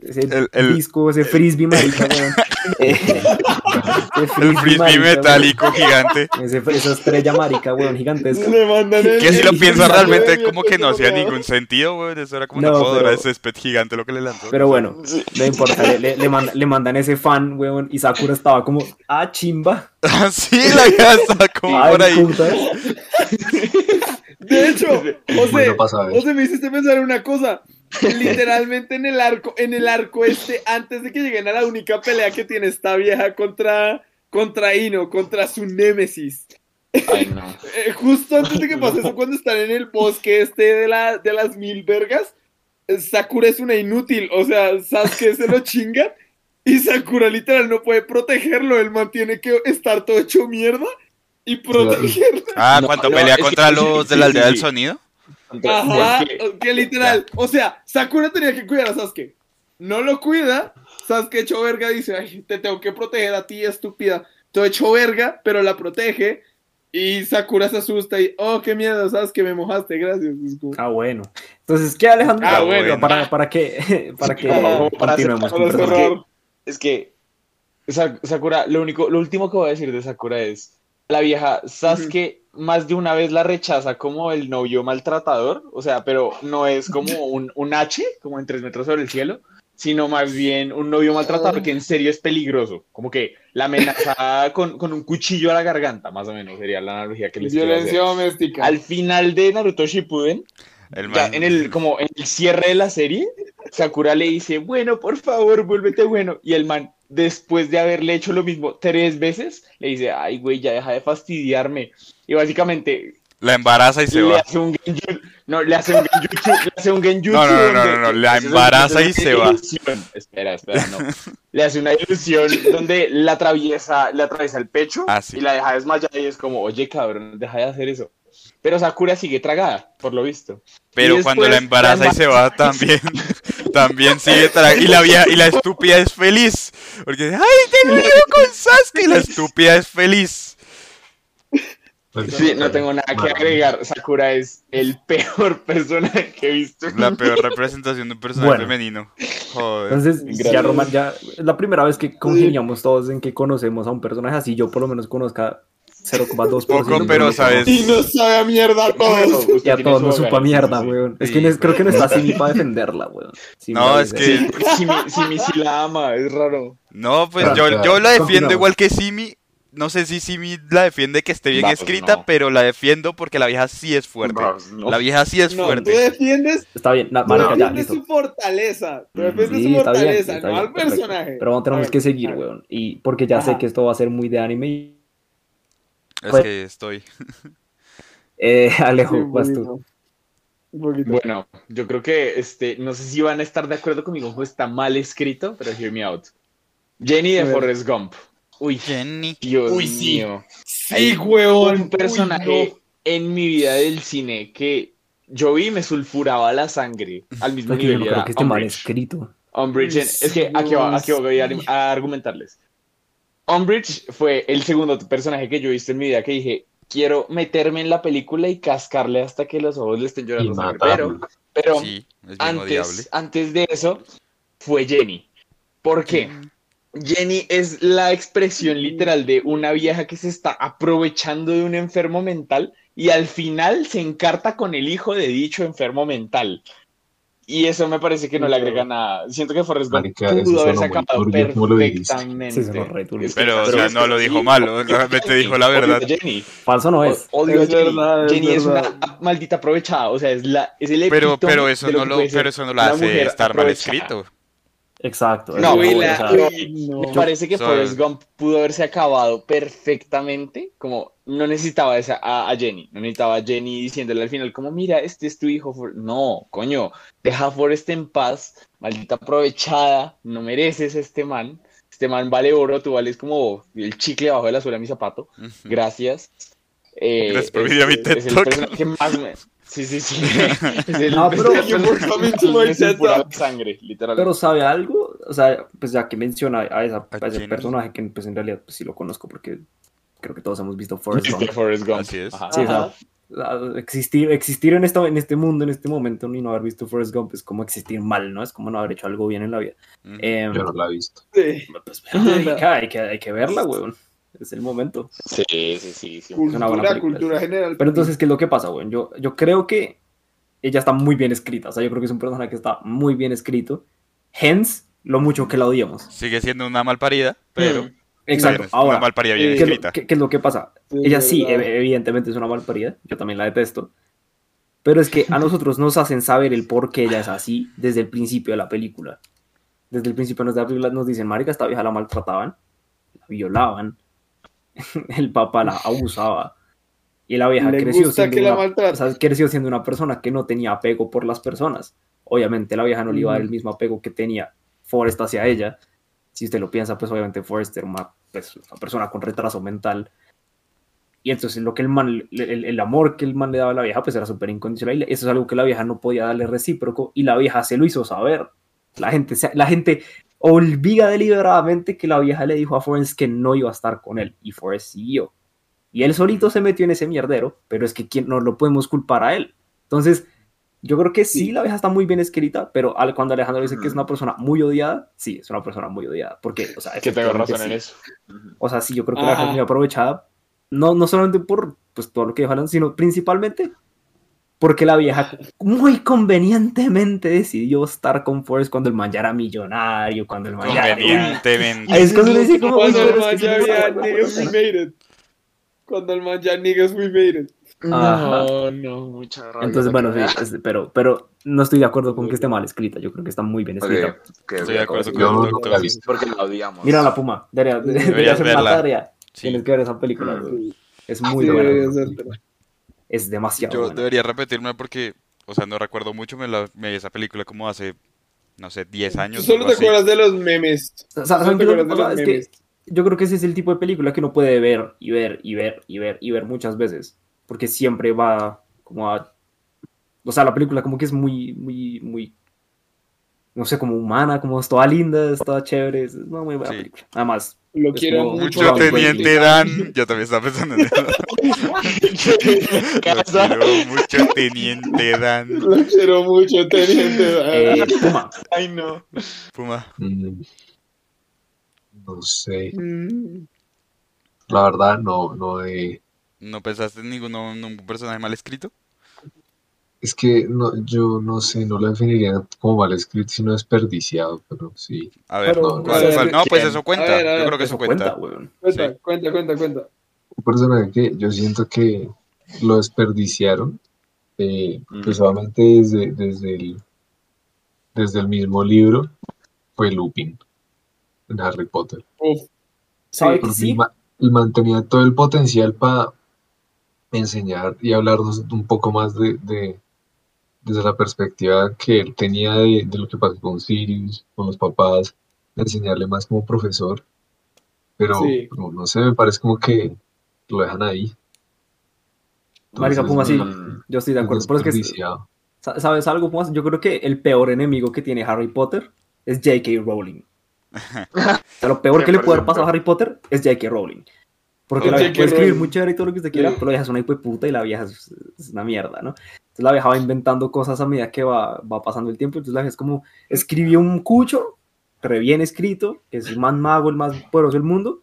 ese El- el- disco, ese frisbee marica, weón. El frisbee marica, metálico gigante. weón. Ese, esa estrella marica, weón, gigantesca. Le mandan el- Que si lo piensas realmente el- como que no hacía ningún sentido, güey. Eso era como No, una podadora pero- de césped gigante lo que le lanzó. Pero bueno, no importa, le, le, le manda- le mandan ese fan, weón, y Sakura estaba como, ah, chimba. Ah, sí, la casa como Ay, por ahí. puta. De hecho, José. José, me hiciste pensar en una cosa. Literalmente en el arco, en el arco este, antes de que lleguen a la única pelea que tiene esta vieja contra, contra Ino, contra su némesis. Ay, no. Eh, justo antes de que pase eso, cuando están en el bosque este de, la, de las mil vergas, eh, Sakura es una inútil. O sea, Sasuke se lo chingan y Sakura literal no puede protegerlo. Él mantiene que estar todo hecho mierda y protegerlo. Ah, cuando no, pelea que- contra sí, los de la sí, aldea del sí. sonido. Ajá, Es que- que literal. O sea, Sakura tenía que cuidar a Sasuke. No lo cuida. Sasuke hecho verga dice, ay, te tengo que proteger a ti, estúpida. Todo hecho verga, pero la protege. Y Sakura se asusta y, oh, qué miedo, Sasuke, me mojaste, gracias. Es Ah, bueno. Entonces, ¿qué, Alejandro? Ah, bueno. Para, para que, para que para continuemos hacer- personajes. cerrar. Es que Sa- Sakura, lo único, lo último que voy a decir de Sakura es la vieja Sasuke más de una vez la rechaza como el novio maltratador, o sea, pero no es como un, un H, como en tres metros sobre el cielo, sino más bien un novio maltratador que en serio es peligroso, como que la amenaza con, con un cuchillo a la garganta, más o menos sería la analogía que les quiero Violencia doméstica. Al final de Naruto Shippuden, El ya man- en el, como en el cierre de la serie, Sakura le dice, bueno, por favor, vuélvete bueno. Y el man, después de haberle hecho lo mismo tres veces, le dice, ay, güey, ya deja de fastidiarme. Y básicamente La embaraza y se le va. hace un genjutsu, no, le hace un genjutsu, le hace un genjutsu. No, no, no, no, no, la embaraza y se va. Espera, espera, no. Le hace una ilusión donde la atraviesa, le atraviesa el pecho Ah, y la deja desmayada y es como, oye, cabrón, deja de hacer eso. Pero Sakura sigue tragada, por lo visto. Pero cuando la embaraza y se va también, también sigue tra- y la vieja, y la estúpida es feliz. Porque dice, ay, tengo hijo con Sasuke. Y la estúpida es feliz. Sí, no tengo nada que agregar. Sakura es el peor personaje que he visto. La peor representación de un personaje Bueno. femenino. Joder. Entonces, Gracias. ya Roman, ya es la primera vez que congeniamos todos en que conocemos a un personaje así. Yo por lo menos conozca 0,2%. Poco, pero, ¿sabes? Y nos sabe a mierda a todos. Usted Y a todos nos supa hogar, mierda, weón. Es Sí, que no creo que no está Simi para defenderla, weón. No, es que- Sí, Simi, Simi sí la ama, es raro. No, pues Claro, yo, claro. yo la defiendo igual que Simi. No sé si Simi la defiende que esté bien pues, escrita, no. pero la defiendo porque la vieja sí es fuerte. Pues, no. La vieja sí es No, tú fuerte. defiendes, Está bien, tú ya, defiendes su fortaleza. Tú Mm, defiendes Sí, su bien, fortaleza, no bien, al perfecto. personaje. Pero tenemos A ver, que seguir, a weón. Y porque ya sé que esto va a ser muy de anime. y- Es Pues- que estoy. Eh, Sí, Alejo, un vas poquito. tú. Un poquito. Bueno, yo creo que este, no sé si van a estar de acuerdo conmigo, ojo, está mal escrito, pero hear me out. Jenny de. Forrest Gump. Uy, Jenny. Dios Uy, sí. mío. Sí, Hay huevón. Un personaje Uy, en mi vida del cine que yo vi y me sulfuraba la sangre al mismo nivel. no creo que esté mal escrito. Umbridge, es que aquí, voy a, Dios. a argumentarles. Umbridge fue el segundo personaje que yo he visto en mi vida que dije, quiero meterme en la película y cascarle hasta que los ojos le estén llorando sangre. Pero, pero Sí, antes, antes de eso fue Jenny. ¿Por qué? Jenny es la expresión literal de una vieja que se está aprovechando de un enfermo mental y al final se encarta con el hijo de dicho enfermo mental. Y eso me parece que no le agrega nada. Siento que Forrest Gump pudo haberse sonó muy acabado turbio, ¿cómo lo dijiste? perfectamente. Sí, Pero, o sea, no lo dijo mal, realmente dijo la verdad. Jenny. Falso no es. Odio a Es Jenny. verdad, es Jenny es una maldita aprovechada. O sea, es, la, es el Pero, epítome pero eso de no que lo, puede ser pero eso no lo una hace estar mal escrito. Exacto. No, o sea. Me parece que So- Forrest Gump pudo haberse acabado perfectamente, como no necesitaba esa, a, a Jenny, no necesitaba a Jenny diciéndole al final como mira, este es tu hijo, For-". no, coño, deja a Forrest en paz, maldita aprovechada, no mereces este man, este man vale oro, tú vales como el chicle abajo de la suela de mi zapato, gracias. Eh, Gracias por es- venir a mi TED Talk. que más me... Sí, sí, sí. Es el No, pero- sangre, literalmente. Pero ¿sabe algo? o sea, pues ya que menciona a, esa, ¿A a ese personaje que pues en realidad pues, sí lo conozco porque creo que todos hemos visto Forrest Gump. Forrest Gump. Así es. Ajá. Sí, o sea, existir, existir en, esta, en este mundo, en este momento, y no haber visto Forrest Gump es como existir mal, ¿no? Es como no haber hecho algo bien en la vida. Ujú. Em, Yo no la he visto. Sí. pues, hay, que, hay, que, hay que verla, weón. Es el momento. Sí, sí, sí. sí. una buena Cultura, película. cultura general. Pero entonces, ¿qué es lo que pasa, weón? Yo, yo creo que ella está muy bien escrita. O sea, yo creo que es un personaje que está muy bien escrito. Hence, lo mucho que la odiamos. Sigue siendo una malparida, pero. Exacto. bien, Ahora, una malparida bien ¿qué, es lo- escrita. qué- qué es lo que pasa? Sí, Ella sí, evidentemente es una malparida. Yo también la detesto. Pero es que a nosotros nos hacen saber el por qué ella es así desde el principio de la película. Desde el principio de la película nos dicen, marica, esta vieja la maltrataban, la violaban, el papá la abusaba. Y la vieja Le creció siendo, una, maltraten. o sea, creció siendo una persona que no tenía apego por las personas. Obviamente la vieja no le iba a dar el mismo apego que tenía Forrest hacia ella. Si usted lo piensa, pues obviamente Forrest era una, pues, una persona con retraso mental. Y entonces lo que el man, el, el amor que el man le daba a la vieja, pues era súper incondicional. Y eso es algo que la vieja no podía darle recíproco. Y la vieja se lo hizo saber. La gente, la gente olvida deliberadamente que la vieja le dijo a Forrest que no iba a estar con él. Y Forrest siguió. Y él solito se metió en ese mierdero, pero es que ¿quién, no lo podemos culpar a él. Entonces, yo creo que sí, Sí. la vieja está muy bien escrita, pero al- cuando Alejandro dice que es una persona muy odiada, sí, es una persona muy odiada. Porque, o sea, Que tengo razón en sí. eso. O sea, sí, yo creo que la vieja es Ajá. muy aprovechada. No, no solamente por pues, todo lo que dijo Alan, sino principalmente porque la vieja muy convenientemente decidió estar con Forrest cuando el man ya era millonario, cuando el man ya era... Convenientemente. Es cuando le dice como... Cuando "Uy, el man ya había niggas we made it. Cuando el man ya niggas we made it. Ajá. No, no, mucha rabia. Entonces, bueno, sí, pero, pero no estoy de acuerdo con que esté mal escrita. Yo creo que está muy bien escrita. Estoy de acuerdo con Yo el no la. Porque la odiamos. Mira la Puma, debería, hacer una tarea. Sí. Tienes que ver esa película. Es muy Sí, buena. Es demasiado Yo buena. debería repetirme porque, o sea, no recuerdo mucho, me, la, me vi esa película como hace, no sé, 10 Tú años. solo te así. acuerdas de los memes. Sa- Solo ¿Saben te qué es lo que acuerdas de pasa? los Es que yo creo que ese es el tipo de película que uno puede ver y ver y ver y ver y ver muchas veces. Porque siempre va como a. O sea, la película como que es muy, muy, muy. No sé, como humana, como es toda linda, es toda chévere. Es una muy buena Sí. película. Además, Lo Es quiero mucho. Teniente Dan. Yo también estaba pensando en eso. Lo quiero mucho teniente Dan. Lo quiero mucho, teniente. eh, Puma. Ay, no. Puma. Mm, No sé. Mm. La verdad, no, no he. ¿No pensaste en ninguno, ningún personaje mal escrito? Es que no, yo no sé, no lo definiría como mal escrito, sino desperdiciado, pero sí. A ver, Pero, ¿cuál, a ver, cuál? No, pues eso cuenta. A ver, a ver, Yo creo que eso cuenta, cuenta. weón. Cuenta, Sí. cuenta, cuenta, cuenta. Un personaje que yo siento que lo desperdiciaron, eh, Mm. pues desde, desde, el, desde el mismo libro, fue Lupin en Harry Potter. Uf. ¿Sabe que sí? el, ma- el man tenía todo el potencial para enseñar y hablarnos un poco más de, de- desde la perspectiva que él tenía de, de lo que pasó con Sirius, con los papás, de enseñarle más como profesor. Pero Sí. no, no sé, me parece como que lo dejan ahí. Marica, Entonces, Puma, sí. mm, Yo estoy de es acuerdo. Pero es que, ¿Sabes algo, Pumas? Yo creo que el peor enemigo que tiene Harry Potter es J.K. Rowling. O sea, lo peor que le puede haber pasado a Harry Potter es J.K. Rowling. Porque O la vieja puede escribir muy chévere y todo lo que usted quiera, Sí. pero la vieja es una hijo de puta y la vieja es, es una mierda, ¿no? Entonces la vieja va inventando cosas a medida que va, va pasando el tiempo. Entonces la vieja es como, escribió un cucho, re bien escrito, que es el más mago, el más poderoso del mundo.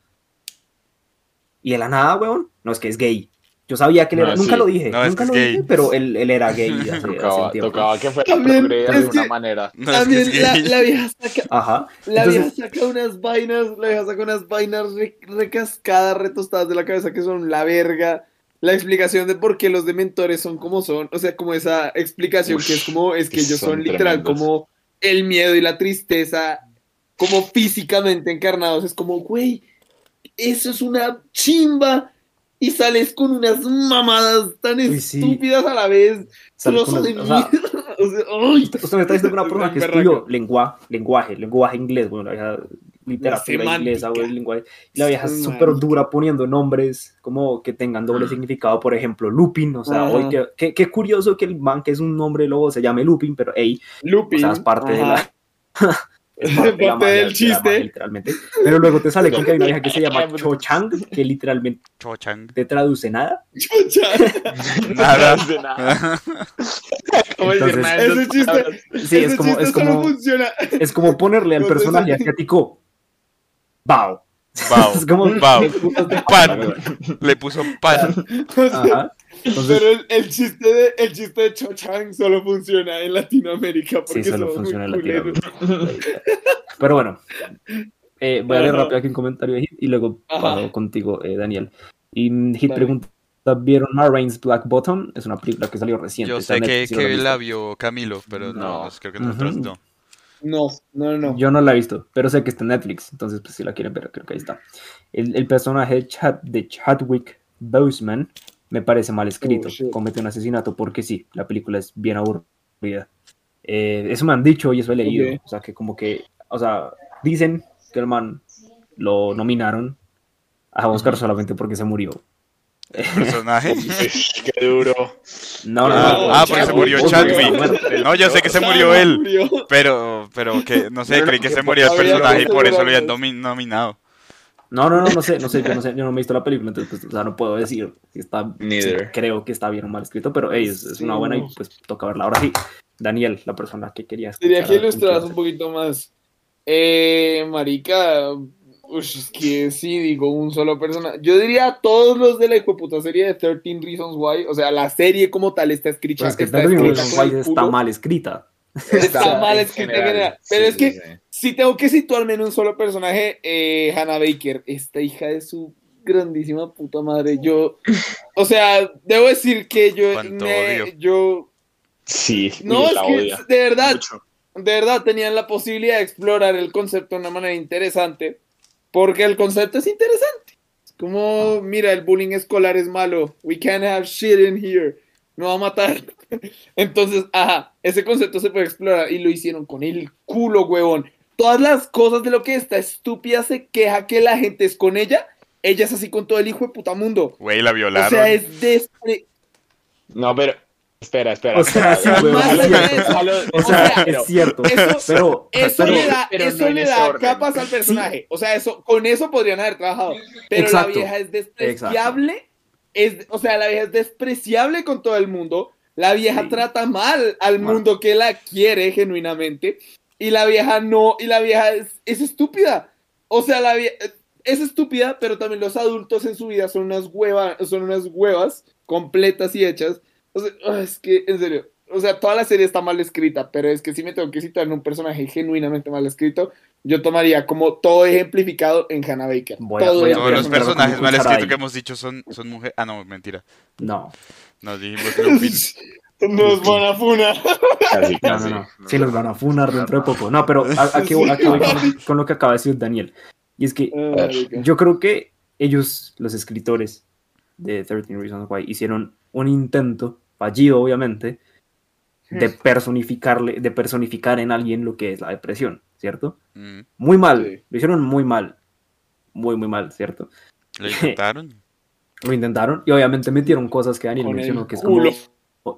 Y de la nada, weón, no es que es gay. Yo sabía que él No, era, nunca sí. lo dije, No, nunca lo dije, gay. pero él, él era gay hace, hace un Tocaba, tiempo. tocaba que fuera También, de es alguna que- manera. No, es que También es la, la vieja saca, Ajá. la Entonces- vieja saca unas vainas, la vieja saca unas vainas re- recascadas, retostadas de la cabeza que son la verga. La explicación de por qué los dementores son como son, o sea, como esa explicación que es como, es que ellos son, son literal tremendos. como el miedo y la tristeza, como físicamente encarnados. Es como, güey, eso es una chimba. Y sales con unas mamadas tan Uy, sí. estúpidas a la vez. Con de o sea, mierda. O sea, ¡ay! Usted, usted me está diciendo una persona que estudió lengua, lenguaje, lenguaje inglés, bueno, la literatura inglesa, güey, lenguaje, y la vieja es súper dura poniendo nombres como que tengan doble significado, por ejemplo, Lupin, o sea, hoy que, qué, curioso que el man que es un nombre lobo se llame Lupin, pero hey, o Lupin. sea, es parte de la... es parte, de la Parte magia, del de la chiste. magia, literalmente. Pero luego te sale con que hay una vieja que se llama Cho Chang, que literalmente Chochang. te traduce nada. No hace nada. Sí, ese es como, chiste es solo como, funciona. es como ponerle al personaje asiático Bao. Bao. Es como Bao. Pan. Le puso pan. O sea, Ajá. Entonces, Pero el, el chiste de el chiste de Cho Chang solo funciona en Latinoamérica porque sí, solo funciona en. Latinoamérica. Pero bueno, eh, voy a leer rápido aquí un comentario de Hit y luego paso contigo, eh, Daniel. Y Hit Dale. pregunta, ¿vieron Marraines Black Bottom? Es una película que salió reciente. Yo sé que, que la vio Camilo, pero no, No. creo que nosotros no. No, no, no. Yo no la he visto, pero sé que está en Netflix, entonces pues si la quieren ver, creo que ahí está. El, el personaje de, Chad, de Chadwick Boseman me parece mal escrito. Oh. Comete un asesinato porque sí, la película es bien aburrida. Eh, eso me han dicho y eso he leído. O sea, que como que, o sea, dicen que el man lo nominaron a Oscar solamente porque se murió. Personaje. Qué duro. No, no, Ah, no, ah, porque se murió Chadwick. No, yo sé que se murió él. Pero, pero que, no sé, No, no, creí que se murió el personaje y por eso lo habían nominado. No, no, no, no sé, no sé, yo no sé, yo no me he visto la película, entonces pues, o sea, no puedo decir si está, si creo que está bien o mal escrito, pero hey, es, es una buena y no. pues toca verla. Ahora sí, Daniel, la persona que quería Diría que ilustraras ¿con un poquito más. Eh, marica, ush, es que sí, digo, un solo persona. Yo diría todos los de la hijueputa serie de 13 Reasons Why. O sea, la serie como tal está escrita. Pues es que está escrita está mal escrita. Está mal escrita en general. Pero es que- sí, sí. Si tengo que situarme en un solo personaje, eh, Hannah Baker, esta hija de su grandísima puta madre. Yo, o sea, debo decir que yo, me- yo, Sí, no, uy, es que odia. de verdad, Mucho. de verdad tenían la posibilidad de explorar el concepto de una manera interesante, porque el concepto es interesante. Es como, mira, el bullying escolar es malo, we can't have shit in here, no va a matar. Entonces, ajá, ese concepto se puede explorar y lo hicieron con el culo, huevón. Todas las cosas de lo que esta estúpida se queja que la gente es con ella, ella es así con todo el hijo de puta mundo. Güey, la O violaron. sea, es despre... No, pero. Espera, espera. O sea, sí, güey, O sea, pero- es cierto, eso- pero, Eso pero- le da, pero eso no le da orden. capas al personaje. O sea, eso, con eso podrían haber trabajado. Pero Exacto. la vieja es despreciable. Es, o sea, la vieja es despreciable con todo el mundo. La vieja Sí. trata mal al Mal. mundo que la quiere genuinamente. Y la vieja no, y la vieja es, es estúpida. O sea, la vieja es estúpida, pero también los adultos en su vida son unas huevas, son unas huevas completas y hechas. O sea, ah, es que, en serio, o sea, toda la serie está mal escrita, pero es que si me tengo que citar en un personaje genuinamente mal escrito, yo tomaría como todo ejemplificado en Hannah Baker. Voy a- Todo voy a- Todos los personajes mal escritos que hemos dicho son, son mujeres. Ah, no, mentira. No, Nos dijimos Lupin. Nos van a funar. Casi, no, casi. no, no. Sí, los van a funar dentro de poco. No, pero a- aquí, voy- aquí voy con, con lo que acaba de decir Daniel. Y es que yo creo que ellos, los escritores de 13 Reasons Why, hicieron un intento, fallido obviamente, de personificarle, de personificar en alguien lo que es la depresión, ¿cierto? Mm, Muy mal, Sí. lo hicieron muy mal, muy, muy mal, ¿cierto? Lo intentaron. Lo intentaron y obviamente metieron cosas que Daniel Con mencionó, que es como,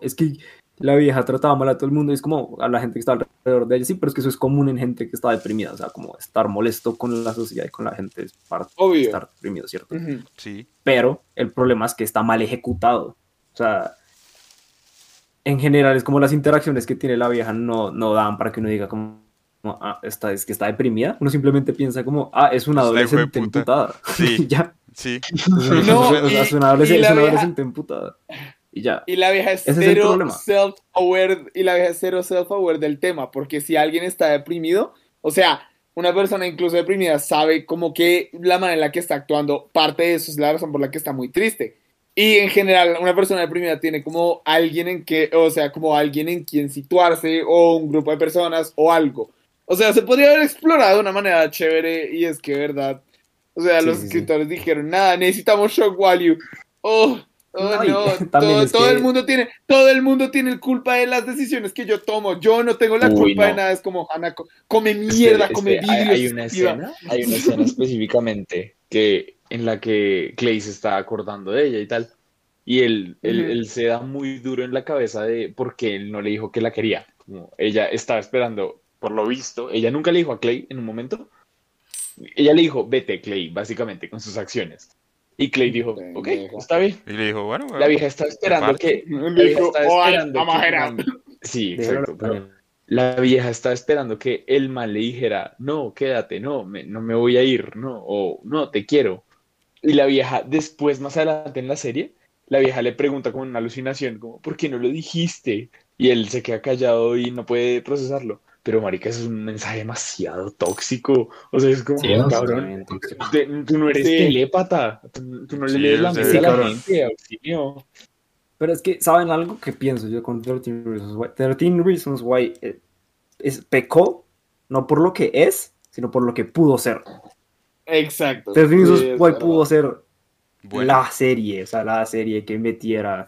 es que la vieja trataba mal a todo el mundo, y es como a la gente que está alrededor de ella, sí, pero es que eso es común en gente que está deprimida, o sea, como estar molesto con la sociedad y con la gente es parte de estar deprimido, ¿cierto? Ujú. Sí. pero el problema es que está mal ejecutado. O sea, en general es como las interacciones que tiene la vieja no, no dan para que uno diga como, como, ah, esta, es que está deprimida. Uno simplemente piensa como, ah, es una Es la adolescente emputada. Sí. ya. Sí. No, y- es una adolescente, vieja- emputada. Y ya. Y la vieja es Ese cero self-aware y la vieja es cero self-aware del tema, porque si alguien está deprimido, o sea, una persona incluso deprimida sabe como que la manera en la que está actuando, parte de eso es la razón por la que está muy triste. Y en general, una persona deprimida tiene como alguien en que, o sea, como alguien en quien situarse, o un grupo de personas, o algo. O sea, se podría haber explorado de una manera chévere, y es que, verdad. O sea, Sí, los sí, sí. escritores dijeron, nada, necesitamos shock value. Oh, oh, No, no, todo, todo que- el mundo tiene, todo el mundo tiene culpa de las decisiones que yo tomo. Yo no tengo la Uy, culpa de no. nada. Es como, Hanna, co- come mierda, Espere, come espere, hay, vidrio. hay una estúpida". escena, hay una escena específicamente que en la que Clay se está acordando de ella y tal. Y él, él, se da muy duro en la cabeza de porque él no le dijo que la quería. Como ella estaba esperando por lo visto, ella nunca le dijo a Clay en un momento. Ella le dijo, vete, Clay, básicamente, con sus acciones. Y Clay dijo, ok, está bien. Y le dijo, bueno, La vieja estaba esperando que. Le La vieja estaba "Oh, esperando vamos a que el generar". man- Sí, exacto. pero la vieja estaba esperando que el man le dijera, no, quédate, no, me, no me voy a ir, no, o no, te quiero. Y la vieja, después, más adelante en la serie, la vieja le pregunta como en una alucinación, como, ¿por qué no lo dijiste? Y él se queda callado y no puede procesarlo. Pero, marica, eso es un mensaje demasiado tóxico. O sea, es como, Sí, no, cabrón, te- tú no eres Sí. telépata, tú, tú no le lees la mente a la cabrón. gente, auxilio. Pero es que, ¿saben algo que pienso yo con 13 Reasons Why? 13 Reasons Why eh, es, pecó no por lo que es, sino por lo que pudo ser. Exacto. 13 Reasons Sí, verdad. pudo ser bueno, la serie, o sea, la serie que metiera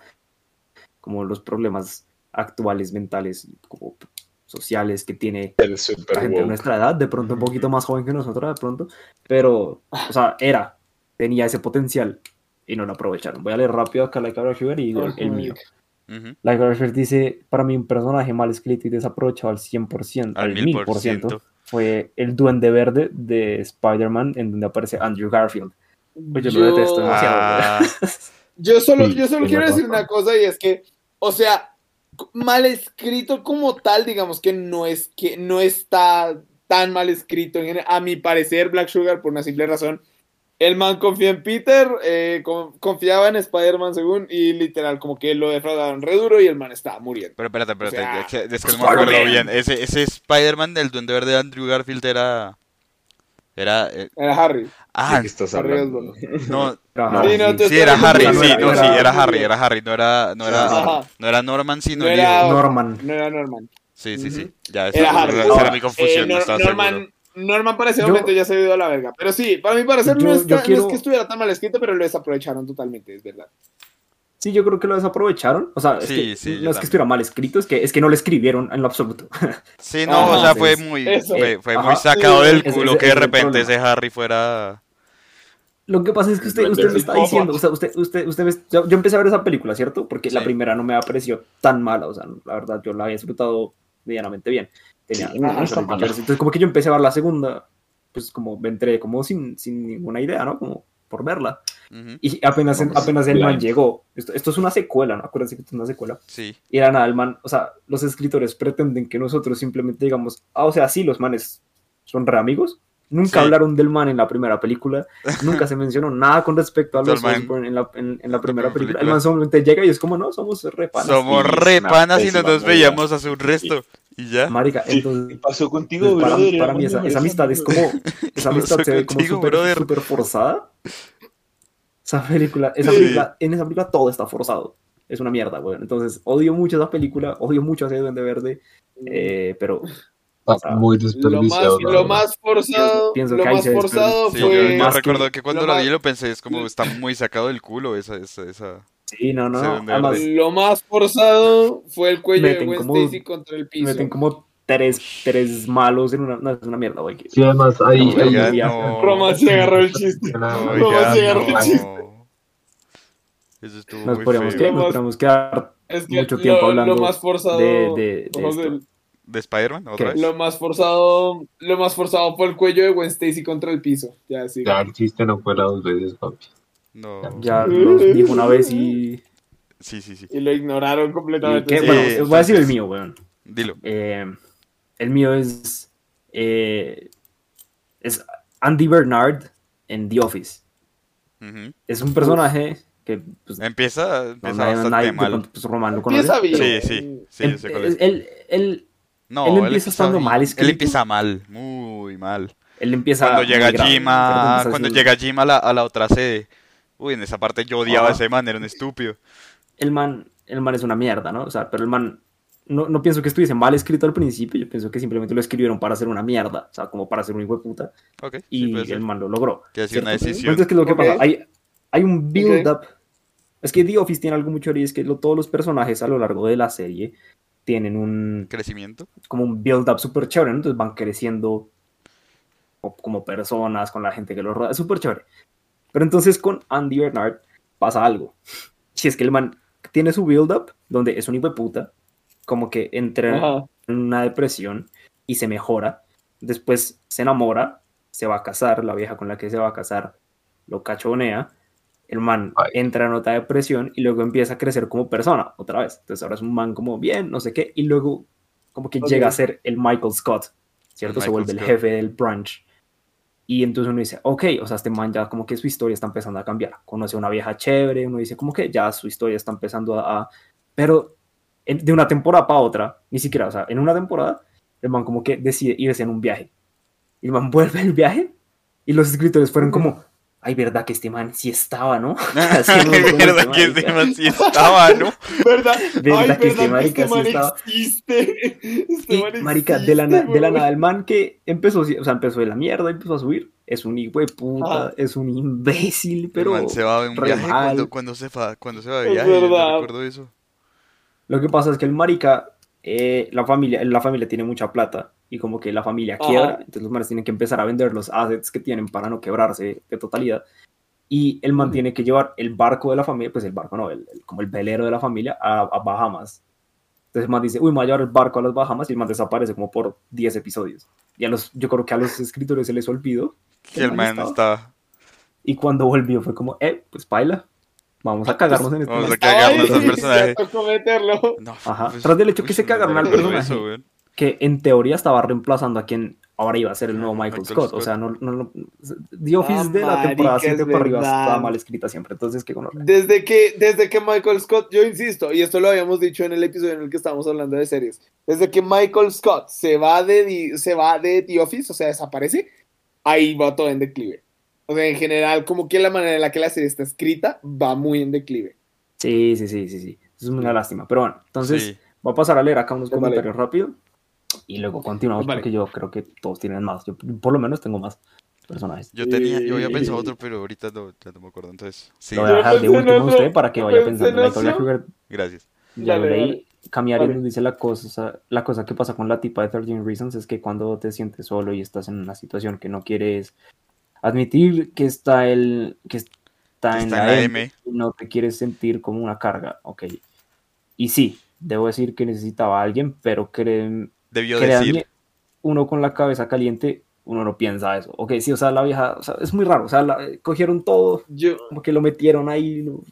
como los problemas actuales mentales, como sociales que tiene El la gente de nuestra edad, de pronto un poquito más joven que nosotros, de pronto, pero, o sea, era, tenía ese potencial y no lo aprovecharon. Voy a leer rápido acá la Cabra Sugar y digo el, el mío. ujú, La Cabra Sugar dice, para mí un personaje mal escrito y desaprovechado al 100%, al al mil por 1000%, ciento. Fue el Duende Verde de Spider-Man, en donde aparece Andrew Garfield. Pues yo, lo detesto demasiado. Ah, Yo solo, yo solo quiero de decir una cosa y es que, o sea, mal escrito como tal, digamos que no es que no está tan mal escrito. A mi parecer, Black Sugar, por una simple razón, el man confía en Peter, eh, con- confiaba en Spider-Man según, y literal, como que lo defraudaron re duro y el man estaba muriendo. Pero espérate, espérate, O sea, es que, es que no me acuerdo bien. Ese, ese Spider-Man del Duende Verde de Andrew Garfield era. Era. eh, Era Harry. ah, ¿De qué estás Harry hablando? Osborn. no. Ajá, Sí, no, Sí, era Harry, sí, no, era- sí, era Harry, era Harry, no era, no era, Ajá. no era Norman, sino No era-. Norman. No era Norman. Sí, sí, sí. Ya, esa, Era Harry. esa era mi Eh, confusión, no Nor- estaba Norman, seguro. Norman para ese Yo- momento ya se ha ido a la verga. Pero sí, para mi parecer Yo- no, está- no es que estuviera tan mal escrito, pero lo desaprovecharon totalmente, es verdad. Sí, yo creo que lo desaprovecharon. O sea, es Sí, que sí, no es también. que estuviera mal escrito, es que, es que no lo escribieron en lo absoluto. Sí, no, Ajá, o sea, fue muy, Eso. fue, fue Ajá. muy sacado Sí, del culo ese- que de repente ese Harry fuera. Lo que pasa es que usted, usted me está diciendo, o sea, usted, usted, usted me- yo, yo empecé a ver esa película, ¿cierto? Porque la primera no me pareció tan mala, o sea, la verdad, yo la había disfrutado medianamente bien. Tenía Sí, no. Entonces, como que yo empecé a ver la segunda, pues como me entré como sin, sin ninguna idea, ¿no? Como por verla. Ujú, Y apenas, Vamos, apenas el man llegó, esto, esto es una secuela, ¿no? Acuérdense que esto es una secuela. Sí. Y era nada, el man, o sea, los escritores pretenden que nosotros simplemente digamos, ah, o sea, sí, los manes son re amigos. Nunca Sí. hablaron del man en la primera película, nunca se mencionó nada con respecto a los man. Osborn en la, en, en la primera primera película. El película. man solamente llega y es como, no, somos re panas". Somos sí, es re una panas y no pésima nos veíamos hace un resto. Y ya. Marica, Sí, entonces, ¿Qué pasó contigo, pues, para, brother? para mí esa, esa amistad es como, esa amistad se ve como contigo, súper forzada. Esa película, esa Sí. película, en esa película todo está forzado. Es una mierda, weón. Entonces, odio mucho esa película, odio mucho a ese Duende Verde, eh, pero muy Lo más, la lo más forzado, Pienso lo más forzado Sí, desperdició. yo, fue... yo recuerdo que cuando lo más- vi lo pensé, es como está muy sacado del culo esa, esa, esa. Sí, no, no, Además. Lo más forzado fue el cuello Meten de Gwen como- Stacy contra el piso. meten como tres, tres malos en una, no, es una mierda, güey. Sí, además ahí, No, ahí- oiga, Oiga, ya. no. Roma se agarró el chiste. No, se agarró el chiste. Eso estuvo Nos muy podríamos, feo. que, nos podríamos quedar Es que mucho tiempo lo, hablando lo más forzado, de, de, de José, esto. ¿De Spider-Man? ¿Otra ¿Qué? vez? lo más forzado, lo más forzado fue el cuello de Gwen Stacy contra el piso. Ya, sí. ya el chiste no fue dos veces, papi. No. Ya los dijo una vez y... Sí, sí, sí. Y lo ignoraron completamente. bueno, sí, voy a decir el mío, weón. Dilo. Eh, el mío es, eh, es Andy Bernard en The Office. Ujú. Es un personaje que pues, Empieza, no, empieza nadie- bastante mal. pues, Román lo conoce, Empieza bien. Sí, sí, sí, em- él, él, No, él empieza estando bien. mal Él escrito. empieza mal, muy mal. él empieza Cuando llega grave, Jim pero a, empieza cuando llega Jim a la, a la otra sede. Uy, en esa parte yo odiaba a Ajá. ese man, era un estúpido. el man, el man es una mierda, ¿no? O sea, pero el man, no, no pienso que estuviese mal escrito al principio, yo pienso que simplemente lo escribieron para hacer una mierda, o sea, como para hacer un hijo de puta, Ok, sí, y el man lo logró. Que ha sido una decisión. Entonces, ¿qué es lo que pasa? Hay, hay un build-up. Es que The Office tiene algo muy chévere y es que lo- todos los personajes a lo largo de la serie tienen un, Crecimiento. como un build-up súper chévere, ¿no? entonces van creciendo co- como personas, con la gente que los rodea, es súper chévere. Pero entonces con Andy Bernard pasa algo. Si es que el man tiene su build-up, donde es un hijo de puta, como que entra Ajá. en una depresión y se mejora. Después se enamora, se va a casar, la vieja con la que se va a casar lo cachonea. El man Ay. entra en otra depresión y luego empieza a crecer como persona otra vez. Entonces ahora es un man como bien, no sé qué, y luego como que llega a ser el Michael Scott, ¿cierto? se Michael vuelve Scott. el jefe del branch. Y entonces uno dice, ok, o sea, este man ya como que su historia está empezando a cambiar. Conoce a una vieja chévere, uno dice como que ya su historia está empezando a... a- Pero en- de una temporada para otra, ni siquiera, o sea, en una temporada, el man como que decide irse en un viaje. Y el man vuelve el viaje y los escritores fueron como, ay, verdad que este man sí estaba, ¿no? Verdad que este man sí estaba, ¿no? ¿Verdad? ¿Verdad Ay, que este ¿verdad que marica este sí estaba? existe? Este Y, man marica, de la, de la nada, el man que empezó, o sea, empezó de la mierda y empezó a subir, es un hijo de puta, Ajá. es un imbécil, pero el man se va de un viaje cuando, cuando se va, cuando se va de Es viaje. recuerdo eso. Lo que pasa es que el marica, eh, la familia, la familia tiene mucha plata y como que la familia Ajá. quiebra, entonces los manes tienen que empezar a vender los assets que tienen para no quebrarse de totalidad. Y el man tiene que llevar el barco de la familia, pues el barco no, el- el- como el velero de la familia a, a Bahamas. Entonces el man dice, uy, me voy a llevar el barco a las Bahamas y el man desaparece como por 10 episodios. Y a los, yo creo que a los escritores se les olvidó. Que el man estaba. Y cuando volvió fue como, eh, pues baila, vamos a cagarnos en este Vamos a man". cagarnos al personaje. No, Ajá. pues, Tras del hecho que uy, se cagaron al personaje. eso, que en teoría estaba reemplazando a quien ahora iba a ser el nuevo Michael, Michael Scott. Scott. O sea, no, no, no- The Office Ah, de la temporada marica, 7 es para arriba estaba mal escrita siempre. Entonces, ¿qué con Desde que, desde que Michael Scott, yo insisto, y esto lo habíamos dicho en el episodio en el que estábamos hablando de series, desde que Michael Scott se va de, se va de The Office, o sea, desaparece, ahí va todo en declive. O sea, en general, como que la manera en la que la serie está escrita va muy en declive. Sí, sí, sí, sí, sí. Es una lástima. Pero bueno, entonces Sí. voy a pasar a leer acá unos Vale. comentarios rápido y luego continuamos Vale. porque yo creo que todos tienen más. Yo por lo menos tengo más personajes. Yo tenía, yo había pensado otro, pero ahorita no, ya no me acuerdo. Entonces, sí, Lo voy a dejar de último a usted para que vaya pensando. en otro. Jagger, gracias. ya lo leí. Camiari Vale. nos dice la cosa, la cosa que pasa con la tipa de 13 Reasons es que cuando te sientes solo y estás en una situación que no quieres admitir que está el que está, en, la, M, y no te quieres sentir como una carga, ok. Y sí, debo decir que necesitaba a alguien, pero creen, Debió créanme, decir. uno con la cabeza caliente, uno no piensa eso. Ok, sí, o sea, la vieja, o sea, es muy raro, o sea, la- cogieron todo, Yo, como que lo metieron ahí, lo,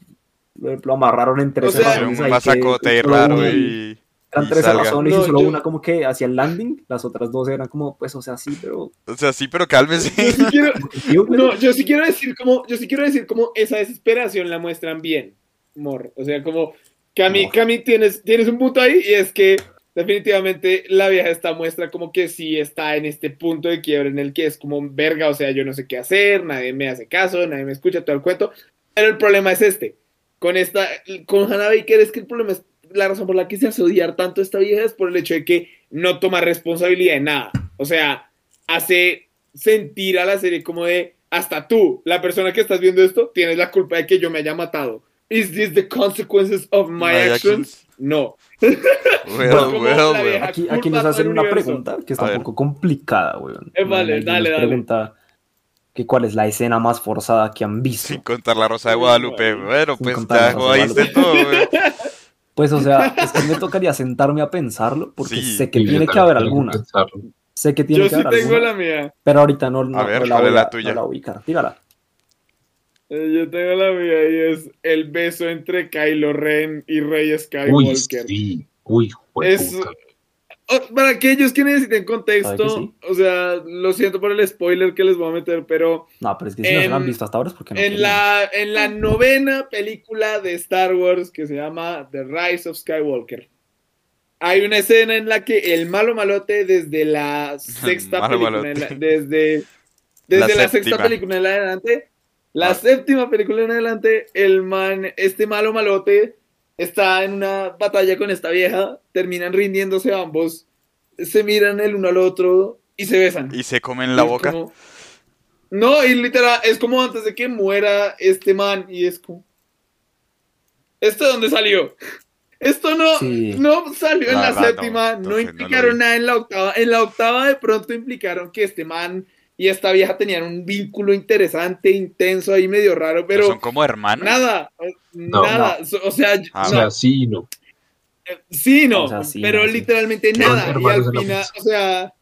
lo- amarraron en tres O sea, un masacote raro y, eran tres salga. razones No, y solo yo- una como que hacia el landing, las otras dos eran como, pues, o sea, sí, pero... O sea, sí, pero cálmese. yo sí quiero, no, yo sí quiero decir como, yo sí quiero decir como esa desesperación la muestran bien, Mor. O sea, como, Cami. Cami, tienes, tienes un punto ahí y es que definitivamente la vieja esta muestra como que sí está en este punto de quiebre en el que es como verga, o sea, yo no sé qué hacer, nadie me hace caso, nadie me escucha todo el cuento, pero el problema es este. Con esta, con Hannah Baker es que el problema es la razón por la que se hace odiar tanto a esta vieja es por el hecho de que no toma responsabilidad de nada. O sea, hace sentir a la serie como de hasta tú, la persona que estás viendo esto, tienes la culpa de que yo me haya matado. Is this the consequences of my, My actions? No. Well, well, well. aquí, aquí nos hacen una universo. pregunta que A está ver. un poco complicada, weón. Eh, vale, dale, nos dale. pregunta que cuál es la escena más forzada que han visto. Sin contar la Rosa de Guadalupe. Bueno, Sin pues ya de jodiste todo, güey. Pues, o sea, es que me tocaría sentarme a pensarlo porque Sí, sé que tiene que haber alguna. pensarlo. Sé que tiene Yo que sí haber tengo alguna, la mía. pero ahorita no, no, A ver, no la ¿cuál voy es la a- tuya? no la ubicar. Tírala. Eh, Yo tengo la mía y es el beso entre Kylo Ren y Rey Uy, Skywalker. sí. Uy, Es- Para aquellos que necesiten contexto, ¿Sabe que o sea, lo siento por el spoiler que les voy a meter, pero No, pero es que si no se la han En- visto hasta ahora es porque no en querían. la, en la novena película de Star Wars que se llama The Rise of Skywalker, hay una escena en la que el malo malote desde la sexta película, en la- desde, desde La la, sexta película en adelante, la Ah. séptima película en adelante, el man, este malo malote está en una batalla con esta vieja, terminan rindiéndose ambos, se miran el uno al otro y se besan. Y se comen la Es boca. como- No, y literal, es como antes de que muera este man y es como... ¿Esto de dónde salió? Esto no, Sí. no salió en La verdad, séptima, no, implicaron nada en la octava. En la octava de pronto implicaron que este man y esta vieja tenían un vínculo interesante, intenso ahí medio raro, ¿No pero son como hermanos. nada, nada, o sea, Ah, O no, sea, sí y no. Sí, no, O sea, sí, pero sí. literalmente nada. Y al final, o sea,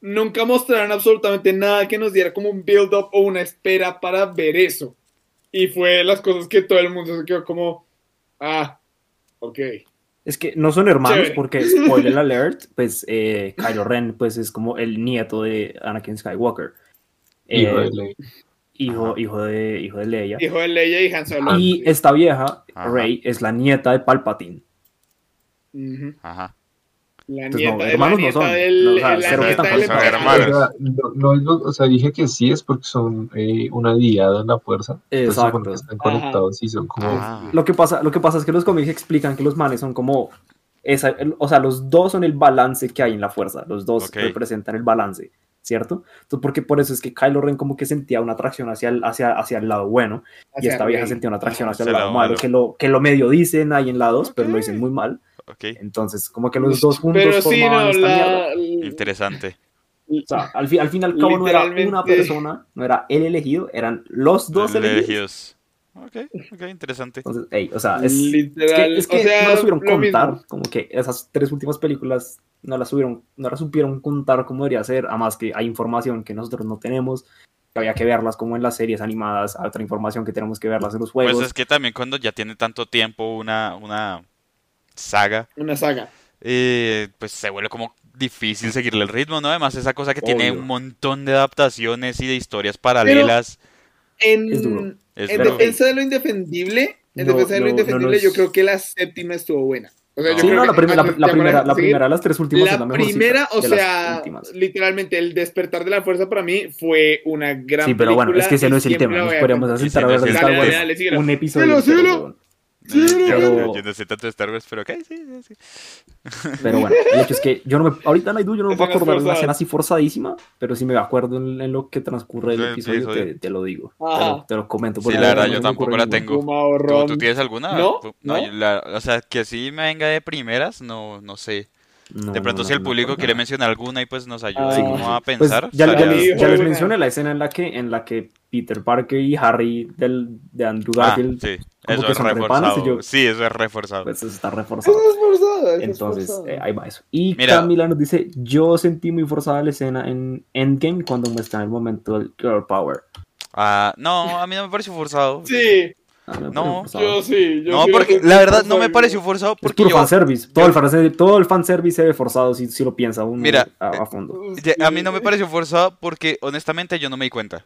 nunca mostraron absolutamente nada que nos diera como un build-up o una espera para ver eso. Y fue las cosas que todo el mundo se quedó como, ah, ok. Es que no son hermanos Chévere. porque, spoiler alert, pues eh, Kylo Ren pues, es como el nieto de Anakin Skywalker. Hijo de Eh, ley. hijo, hijo, de, hijo de Leia. Hijo de Leia y Han Solo. Y esta vieja, Ajá. Rey, es la nieta de Palpatine. Ajá. La Entonces, no, nieta, hermanos la no nieta son. del, No, o sea, la cero que nieta del hermanos. No, o sea, dije que sí es porque son eh, una diada en la fuerza. Entonces, Exacto. que están Ajá. conectados y son como. Lo que, pasa, lo que pasa es que los cómics explican que los manes son como... Esa, el- o sea, los dos son el balance que hay en la fuerza. Los dos Ok. representan el balance, ¿cierto? Entonces, porque por eso es que Kylo Ren como que sentía una atracción hacia el, hacia, hacia el lado bueno y esta vieja Rey. sentía una atracción hacia el Hacia el lado lado malo, malo. que lo, que lo medio dicen ahí en la 2, pero lo dicen muy mal. Entonces, como que los dos juntos Pero sí, formaban no, esta mierda. la, Interesante. O sea, al, fin, al fin y al cabo no era una persona, no era el elegido, eran los dos elegidos. Elegidos. Ok, ok, interesante. Entonces, ey, o sea, es, Literal, es que, es o que sea, no lo supieron contar, mismo. como que esas tres últimas películas no las subieron, no las supieron contar como debería ser, además que hay información que nosotros no tenemos, que había que verlas como en las series animadas, hay otra información que tenemos que verlas en los juegos. Pues es que también cuando ya tiene tanto tiempo una, una saga, una saga. eh, pues se vuelve como difícil seguirle el ritmo, ¿no? Además esa cosa que tiene un montón de adaptaciones y de historias paralelas. En, Es duro. Es en duro. defensa de lo indefendible, en No, defensa de lo no, no indefendible, nos- yo creo que la séptima estuvo buena. O sea, Sí, no, la, prim- la- la primera, la primera las tres últimas La la mejor primera, o sea, literalmente el despertar de la fuerza para mí fue una gran Sí, pero bueno, es que ese no es el tema. Nos podríamos sentar a hablar no de Star. Wars un episodio. Síguelo. weón. Yo, Pero- yo no sé tanto de Star Wars, pero ok, sí, sí, sí. Pero bueno, el hecho es que yo no me, ahorita no hay duda, yo no me puedo Escenas acordar de una escena así forzadísima, pero si me acuerdo en, en lo que transcurre el episodio, te, te lo digo. Te lo, te lo comento. Sí, porque la verdad, no yo tampoco la tengo. ¿Tú, tú tienes alguna? ¿No? ¿No? yo la- o sea, que sí me venga de primeras, no, no sé. No, De pronto no, si el público no, quiere no. mencionar alguna y pues nos ayuda Ah, como a Pues pensar. ya, les, Sí, ya les buena. mencioné la escena en la que, en la que Peter Parker y Harry del, de Andrew Ah, Garfield, sí, como eso es reforzado. yo- Sí, eso es reforzado. pues eso está reforzado. Eso es forzado, eso es Entonces, forzado. eh, ahí va eso. Y Mira. Camila nos dice, yo sentí muy forzada la escena en Endgame cuando muestran el momento del Girl Power. Ah, no, a mí no me pareció forzado. Sí, No, pareció forzado. yo sí. Yo No, sí porque la verdad no me pareció forzado Es porque puro yo, fanservice. Todo, yo- el fanservice. todo el fanservice se ve forzado si, si lo piensa uno Mira, a, eh, a fondo. Ya, A mí no me pareció forzado porque honestamente yo no me di cuenta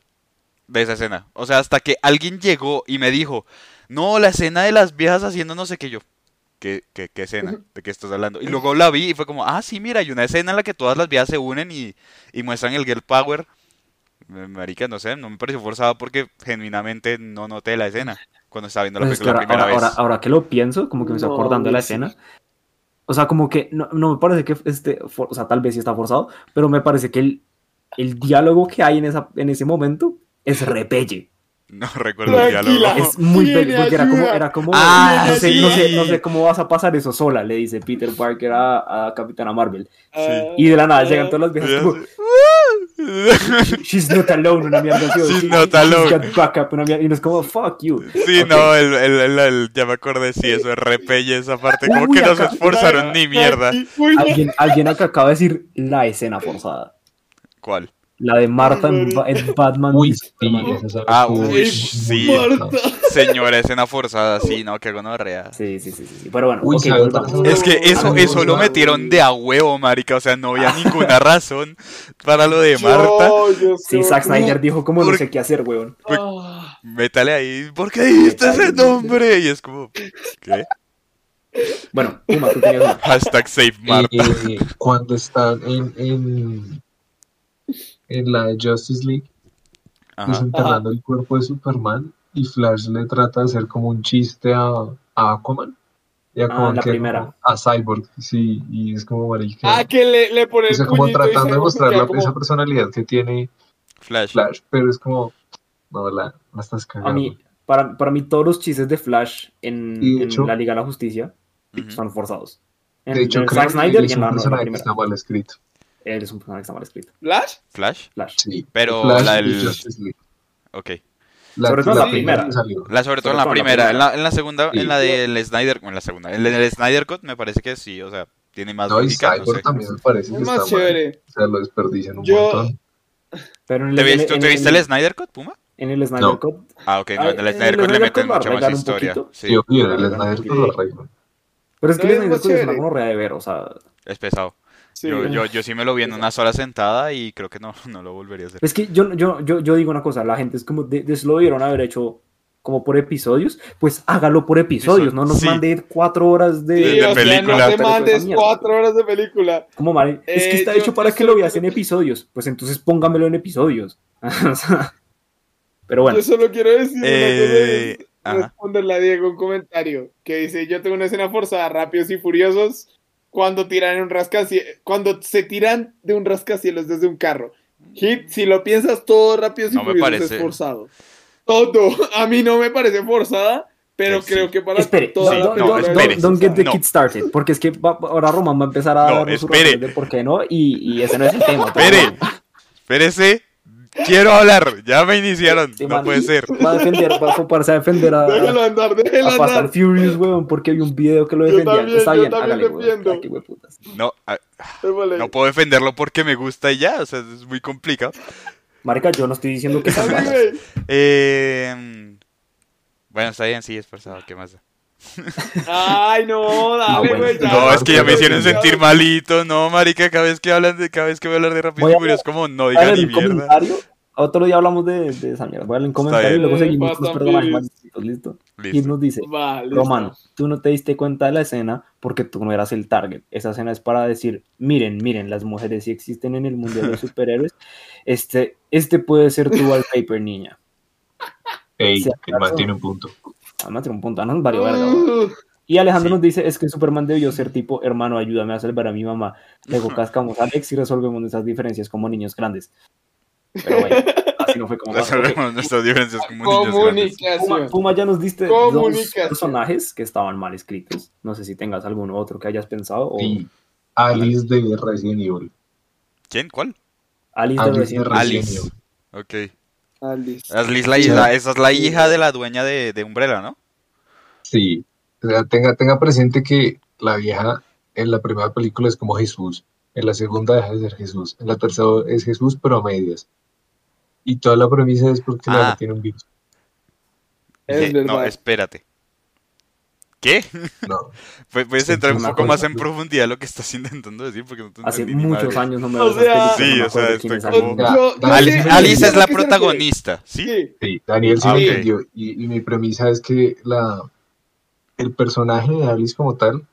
de esa escena. O sea, hasta que alguien llegó y me dijo, no, la escena de las viejas haciendo no sé qué yo. ¿Qué, qué, qué escena? ¿De qué estás hablando? Y luego la vi y fue como, ah, sí, mira, hay una escena en la que todas las viejas se unen y, y muestran el girl power. Eh, Marica, no sé, no me pareció forzado porque genuinamente no noté la escena cuando estaba viendo la Pues es que película la ahora, primera ahora, vez. ahora, ahora que lo pienso, como que me estoy No, acordando de la sí. escena. O sea, como que no, no me parece que este, for- o sea, tal vez sí está forzado, pero me parece que el, el diálogo que hay en, esa, en ese momento es repelle. No recuerdo el Tranquila. diálogo. Es muy pelle, porque era como, era como Ah, no, sé, sí. no, sé, no sé cómo vas a pasar eso sola, le dice Peter Parker a, a Capitana Marvel. Ah, Y de la nada llegan todas las viejas como. She's not alone, una mierda así. o She's she- not she's alone. got backup, una mierda. Y no es como, fuck you. Sí, no, el, el- el- el- ya me acordé, sí, eso es repelle esa parte. Como Uy, que no se esforzaron ni mierda. Alguien, alguien acá acaba de decir la escena forzada. ¿Cuál? La de Marta en, en Batman. Uy, sí, Ah, uy, sí. fuerte. Marta. Señora, escena forzada, sí, no, que gonorrea. Sí, sí, sí, sí, sí. Pero bueno, Uy, ok, ¿sabe volvamos. otra cosa? Es que eso, eso lo metieron de a huevo, marica. O sea, no había ninguna razón para lo de Marta. Yo- yo Sí, Zack Snyder dijo como no ¿Por- sé qué hacer, weón. Ah, Métale ahí, ¿por qué dijiste ese nombre? Y es como, ¿qué? Bueno, Puma, tú tenías una. Hashtag save Marta. Eh, cuando están en, en, en la Justice League Ajá. desenterrando el cuerpo de Superman y Flash le trata de hacer como un chiste a, a Aquaman. Y Aquaman Ah, la queda primera. A Cyborg, sí, y es como marica. Ah, que le, le pone o el sea, como tratando de mostrar la, como- esa personalidad que tiene Flash. Flash, pero es como, no, la, la estás cagando. A mí, para, para mí, todos los chistes de Flash en, de en hecho- la Liga de la Justicia Ujú. son forzados. En, de hecho, en creo Zack que Snyder y es en un en personaje que está mal escrito. Él es un personaje que está mal escrito. ¿Flash? Flash. Flash. Sí. Pero Flash la y del. Ok. La, Sobre todo la primera. que salió. La sobre todo Sobre en la todo en la primera. En primera. la, en la segunda, Sí. en la del Snyder. En la segunda. En el Snyder Cut me parece que sí, o sea, Tiene más No, y lógica, no Cyborg sé. también me parece que Es está más mal. chévere. O sea, lo desperdician un Yo- montón. Pero en ¿Te en viste, ¿tú en te viste el Snyder Cut, Puma? En el Snyder No. Cut. Ah, ok, no, Ah, en el en Snyder el Cut le Snyder meten mucha más historia. Sí, Sí, obvio, el Snyder Cut lo arreglan. Pero es que No, el Snyder Cut es una gonorrea de ver, o sea. es pesado. Sí. Yo, yo, yo sí me lo vi en una sola sentada y creo que no, no lo volvería a hacer. Es que yo, yo, yo, yo digo una cosa, la gente es como, de, de- lo debieron haber hecho como por episodios, pues hágalo por episodios, no nos Sí. mande cuatro horas de, Sí, de o sea, película. no te mandes cuatro horas de película. Como Mari, es que Eh, está yo- hecho para que lo solo veas en quiero- episodios, pues entonces póngamelo en episodios. Pero bueno, Yo solo quiero decir Eh, una cosa. Es responderle a Diego un comentario que dice: Yo tengo una escena forzada, rápidos y furiosos, cuando tiran un rascacielos, cuando se tiran de un rascacielos desde un carro. Hit, si lo piensas todo rápidos y No me parece. es forzado. Todo. A mí no me parece forzada, pero Que sí. creo que para espere, toda sí, la no, espere. es don't, don't get the No. kid started, porque es que va- ahora Roman va a empezar a No, espere. razones de por qué no, y, y ese no es el tema. Espere. Espérese. Quiero hablar. Ya me iniciaron. Sí, no man. puede ser. Va a defender, va a compararse a defender a, Déjalo andar, a déjalo Fast and andar. Furious, weón, porque vi un video que lo Yo defendía. también, Está yo bien, también hágale, weón. defiendo. No, ah, no puedo defenderlo porque me gusta y ya. O sea, es muy complicado. Marica, yo no estoy diciendo que A güey. Eh, bueno, está bien, sí, es forzado. ¿Qué más? da? Ay, no, dale, bueno. güey. ya. No, es que ya me hicieron sentir malito. No, marica, cada vez que hablan de, cada vez que voy a hablar de Rápido y Furioso, como no digan ni mierda. comentario. Otro día hablamos de, de esa mierda. Voy a leer el comentario y luego seguimos con los personajes malditos, ¿listo? Y Listo. nos dice, Va, listo. Romano, tú no te diste cuenta de la escena porque tú no eras el target. Esa escena es para decir, miren, miren, las mujeres sí existen en el mundo de los superhéroes. Este, este puede ser tu wallpaper, niña. Ey, Si el acaso- tiene un punto. Además, tiene un punto, no es varios verga, Y Alejandro Sí. nos dice, es que Superman debió ser tipo, hermano, ayúdame a salvar a mi mamá. Luego cascamos a Alex y resolvemos nuestras diferencias como niños grandes. Pero bueno, así no fue como. Resolvemos nuestras diferencias como niños grandes. Puma. Puma ya nos diste dos personajes que estaban mal escritos. No sé si tengas algún otro que hayas pensado. O Alice de Resident Evil. ¿Quién? ¿Cuál? Alice de Alice Resident de Evil. Resident Alice. Evil. Ok. Alice. Alice la esa es la hija de la dueña de, de Umbrella, ¿no? Sí. O sea, tenga, tenga presente que la vieja en la primera película es como Jesús. En la segunda deja de ser Jesús. En la tercera es Jesús, pero a medias. Y toda la premisa es porque la Ah. vieja tiene un virus. Es No, espérate. ¿Qué? No. Pu- ¿Puedes Sí, entrar un poco más en profundidad lo que estás intentando decir? Porque no te Hace muchos madre. años no me O sea- Sí, o sea, estoy es como- Alice. Es la protagonista, ¿sí? Sí. Daniel Ah, entendió. Y, y mi premisa es que la, el personaje de Alice como tal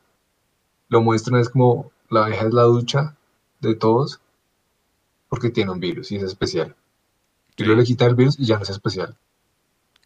lo muestran es como la vieja es la ducha de todos porque tiene un virus y es especial. Y luego le quitan el virus y ya no es especial.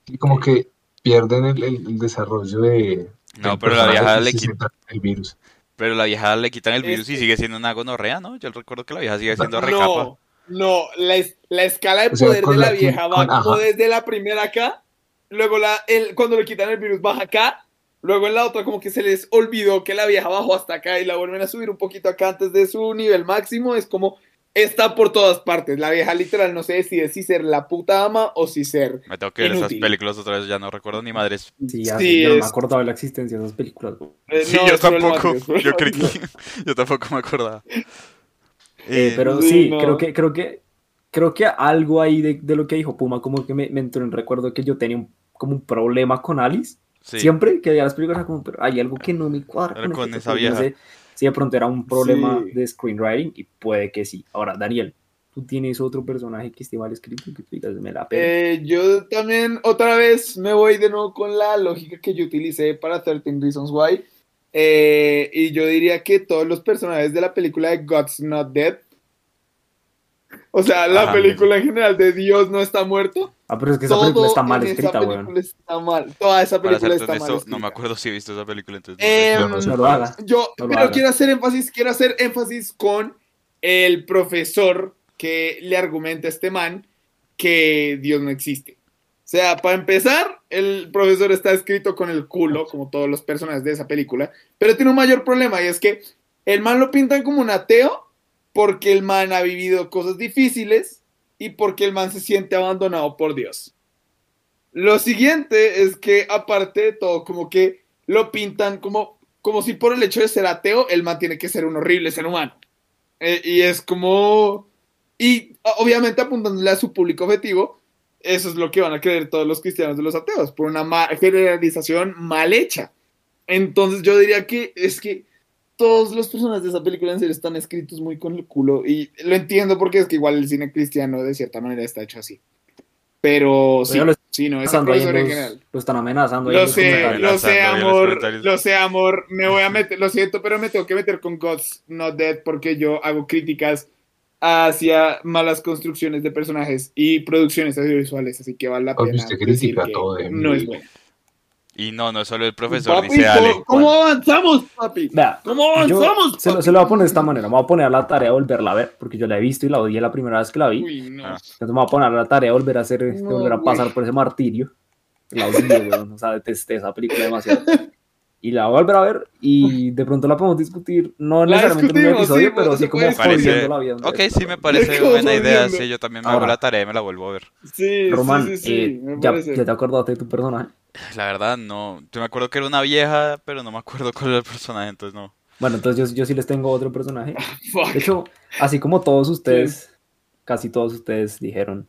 Y como que pierden el, el- el desarrollo de... No, pero la vieja le quita. el virus. Pero la vieja le quitan el virus y Este- sigue siendo una gonorrea, ¿no? Yo recuerdo que la vieja sigue siendo recapa. No, no, la, es- la escala de O sea, poder de la vieja va con- como desde la primera acá, luego la, el, cuando le quitan el virus baja acá, luego en la otra como que se les olvidó que la vieja bajó hasta acá y la vuelven a subir un poquito acá antes de su nivel máximo, es como está por todas partes, la vieja literal no se decide si ser la puta ama o si ser... Me tengo que ver esas películas otra vez, ya no recuerdo ni madres. Sí, ya, Sí, yo no me es- acordaba de la existencia de esas películas. eh, Sí, no, yo es tampoco. es Yo creí que. Yo tampoco me acordaba. Eh, Eh, pero sí, sí, no. creo que, creo que, creo que algo ahí de, de lo que dijo Puma, como que me, me entró en recuerdo que yo tenía un, como un problema con Alice. sí. Siempre que veía las películas era como, pero hay algo que no me cuadra. Con este esa personaje". No vieja. sé si de pronto era un problema Sí. de screenwriting y puede que sí. Ahora, Daniel, ¿tú tienes otro personaje que esté mal escrito que tú digas, me la pena? Eh, yo también otra vez me voy de nuevo con la lógica que yo utilicé para 13 Reasons Why. Eh, y yo diría que todos los personajes de la película de God's Not Dead, o sea, la Ajá. película en general de Dios no está muerto, ah, pero es que esa todo película está mal en esa escrita, película weón. está mal. Toda esa película está mal no me escrita. acuerdo si he visto esa película, entonces. Eh, no sé. No lo haga. Yo, No lo pero haga. quiero hacer énfasis, quiero hacer énfasis con el profesor que le argumenta a este man que Dios no existe. O sea, para empezar, el profesor está escrito con el culo, como todos los personajes de esa película, pero tiene un mayor problema y es que el man lo pintan como un ateo porque el man ha vivido cosas difíciles y porque el man se siente abandonado por Dios. Lo siguiente es que, aparte de todo, como que lo pintan como como si por el hecho de ser ateo, el man tiene que ser un horrible ser humano. Eh, y es como... Y obviamente apuntándole a su público objetivo, eso es lo que van a creer todos los cristianos de los ateos, por una generalización mal hecha. Entonces yo diría que es que todos los personajes de esa película en serio están escritos muy con el culo y lo entiendo porque es que igual el cine cristiano de cierta manera está hecho así. Pero sí, ya lo sí, no, en en los- general. lo están amenazando. en Lo los sé, lo sé, en amor, lo sé, amor. Me voy a meter, lo siento, pero me tengo que meter con God's Not Dead porque yo hago críticas hacia malas construcciones de personajes y producciones audiovisuales, así que vale la pena usted decir que todo de no es bueno. Y no, no solo el profesor, Papi, dice Ale. ¿cómo, cómo avanzamos, papi? Vea, ¿Cómo avanzamos? se, lo, papi? se lo voy a poner de esta manera. Me voy a poner a la tarea de volverla a ver, porque yo la he visto y la odié la primera vez que la vi. Uy, no. Ah. Entonces me voy a poner a la tarea de volver a hacer, de No, volver a pasar por ese martirio. La odié, weón. O sea, detesté esa película demasiado. Y la voy a volver a ver y de pronto la podemos discutir, no La necesariamente en un episodio, sí, pero sí como Parece- la vida. Ok, sí me parece ¿Cómo buena idea. Sí, yo también me hago Ahora. la tarea y me la vuelvo a ver. Sí, Román, sí, sí, sí, eh, ya, ya te acordaste de tu personaje. La verdad, no. Yo me acuerdo que era una vieja, pero no me acuerdo cuál era el personaje, entonces no. Bueno, entonces yo, yo sí les tengo otro personaje. Fuck. De hecho, así como todos ustedes, casi todos ustedes dijeron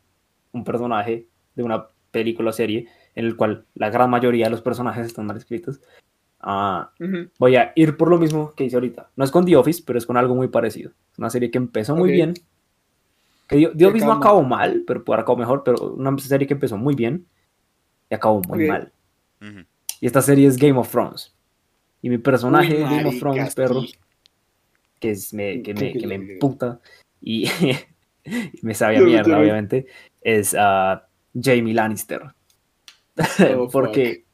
un personaje de una película o serie en el cual la gran mayoría de los personajes están mal escritos, ah, voy a ir por lo mismo que hice ahorita. No es con The Office, pero es con algo muy parecido. Es una serie que empezó muy Ok. bien. Que The, The Office no acabó acabó mal, pero puede haber acabado mejor, pero una serie que empezó muy bien y acabó muy mal. Y esta serie es Game of Thrones. Y mi personaje Uy, de Game of Thrones, perro, que, es, me, que, me, que me emputa y, y me sabe a mierda, obviamente, es ah, Jamie Lannister. Oh, Porque,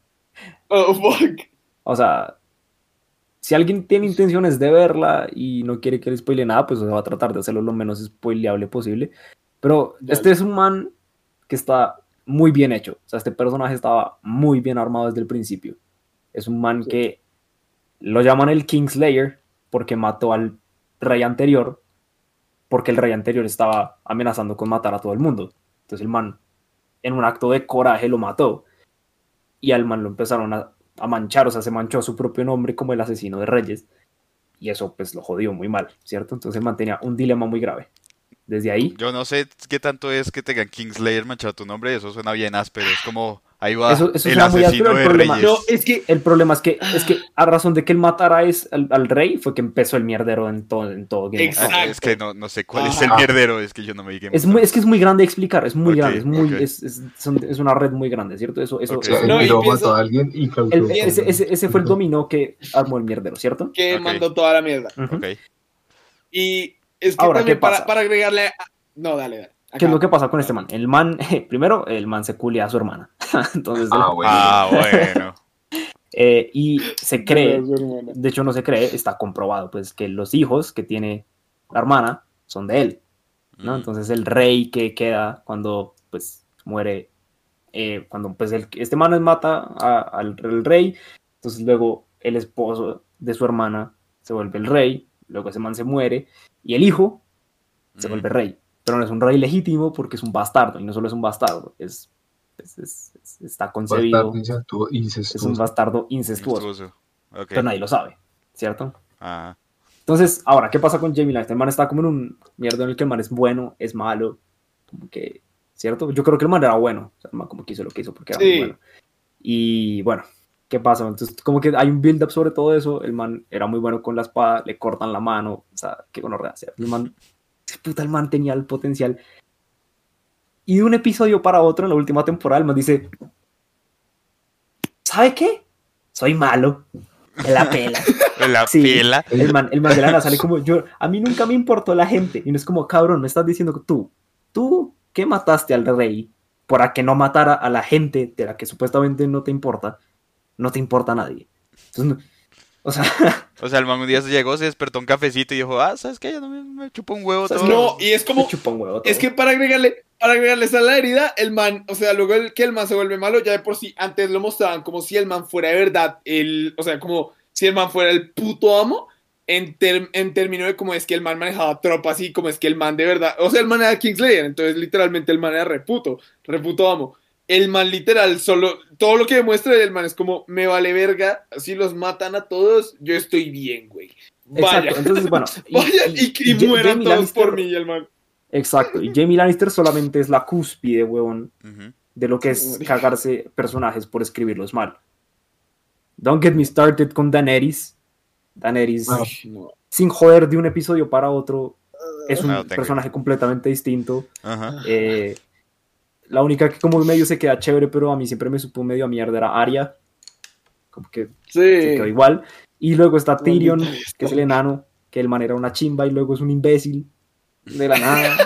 Oh, fuck. o sea, si alguien tiene intenciones de verla y no quiere que le spoile nada, pues va a tratar de hacerlo lo menos spoileable posible. Pero Dale. este es un man que está muy bien hecho. O sea, este personaje estaba muy bien armado desde el principio. Es un man Sí. que lo llaman el Kingslayer porque mató al rey anterior, porque el rey anterior estaba amenazando con matar a todo el mundo. Entonces el man, en un acto de coraje, lo mató. Y al man lo empezaron a, a manchar, o sea, se manchó su propio nombre como el asesino de reyes. Y eso pues lo jodió muy mal, ¿cierto? Entonces el man tenía un dilema muy grave. Desde ahí, Yo no sé qué tanto es que tengan Kingslayer manchado tu nombre, eso suena bien áspero. Es como, ahí va, Eso- eso el muy asesino áspero, el de problema- reyes. No, es que el problema es que, es que a razón de que él matara es al, al rey, fue que empezó el mierdero en todo, en todo Game Ah. Exacto. es que no, no sé cuál es el mierdero, es que yo no me diga. Es, muy, es que es muy grande de explicar, es muy grande, es, muy, es, es, son- es una red muy grande, ¿cierto? Eso, eso, O sea, Ok. el No, y mató a alguien y el- ese, ese, ese fue el dominó que armó el mierdero, ¿cierto? que mandó toda la mierda. Ok. Y es que Ahora, ¿qué para, pasa? para agregarle. a- No, dale, dale. ¿Qué es lo que pasa con este man? El man, primero, el man se culea a su hermana. Entonces, Ah, bueno. Ah, bueno. eh, y se cree, de hecho no se cree, está comprobado, pues que los hijos que tiene la hermana son de él, ¿no? Mm. Entonces el rey que queda cuando pues muere, eh, cuando pues el, este man mata a- al rey, entonces luego el esposo de su hermana se vuelve el rey, luego ese man se muere y el hijo se Mm. vuelve rey, pero no es un rey legítimo porque es un bastardo y no solo es un bastardo, es, es- es- es- está concebido, Bastardo incestuoso- es un bastardo incestuoso, Incestuoso. Ok. pero nadie lo sabe, ¿cierto? Ah, Entonces, ahora, ¿qué pasa con Jamie Lannister? El man está como en un mierda en el que el man es bueno, es malo, como que, ¿cierto? Yo creo que el man era bueno, o sea, el man como que hizo lo que hizo porque era Sí. muy bueno. Y bueno, ¿qué pasa? Entonces, como que hay un build-up sobre todo eso, el man era muy bueno con la espada, le cortan la mano, o sea, qué gonorrea, o sea, el man, puta, el man tenía el potencial. Y de un episodio para otro, en la última temporada, el man dice, ¿sabe qué? Soy malo, me la pela. la Sí. pela. El man, el man de la nada sale como yo, a mí nunca me importó la gente. Y no es como, cabrón, me estás diciendo que tú, tú que mataste al rey para que no matara a la gente de la que supuestamente no te importa, no te importa a nadie. Entonces, o sea, O sea, el man un día se llegó, se despertó un cafecito y dijo, ah, ¿sabes qué? Ya no me, me chupa un huevo ¿Sabes todo. No, y es como. me chupa un huevo todo. Es que para agregarle, para agregarle a la herida, el man, o sea, luego el, que el man se vuelve malo, ya de por sí, antes lo mostraban como si el man fuera de verdad, el, o sea, como si el man fuera el puto amo, en, ter- en términos de cómo es que el man manejaba tropas y cómo es que el man de verdad, o sea, el man era Kingslayer, entonces literalmente el man era reputo, reputo amo. El man literal, solo, todo lo que demuestra el man es como, me vale verga, si los matan a todos, yo estoy bien, güey. Vaya, Exacto, entonces bueno. y- vayan y- y, y y Ja- mueran Jamie todos Lannister- por mí, el man. Exacto, y Jamie Lannister solamente es la cúspide, Ujú. de lo que es cagarse personajes por escribirlos mal. Don't get me started con Daenerys. Daenerys, Ah. No. sin joder de un episodio para otro, es un No, tengo- personaje completamente distinto. Ajá. Eh, la única que como medio se queda chévere, pero a mí siempre me supo medio a mierda era Arya. Como que se quedó igual. Y luego está Tyrion, que es el enano, que el man era una chimba y luego es un imbécil. De la nada.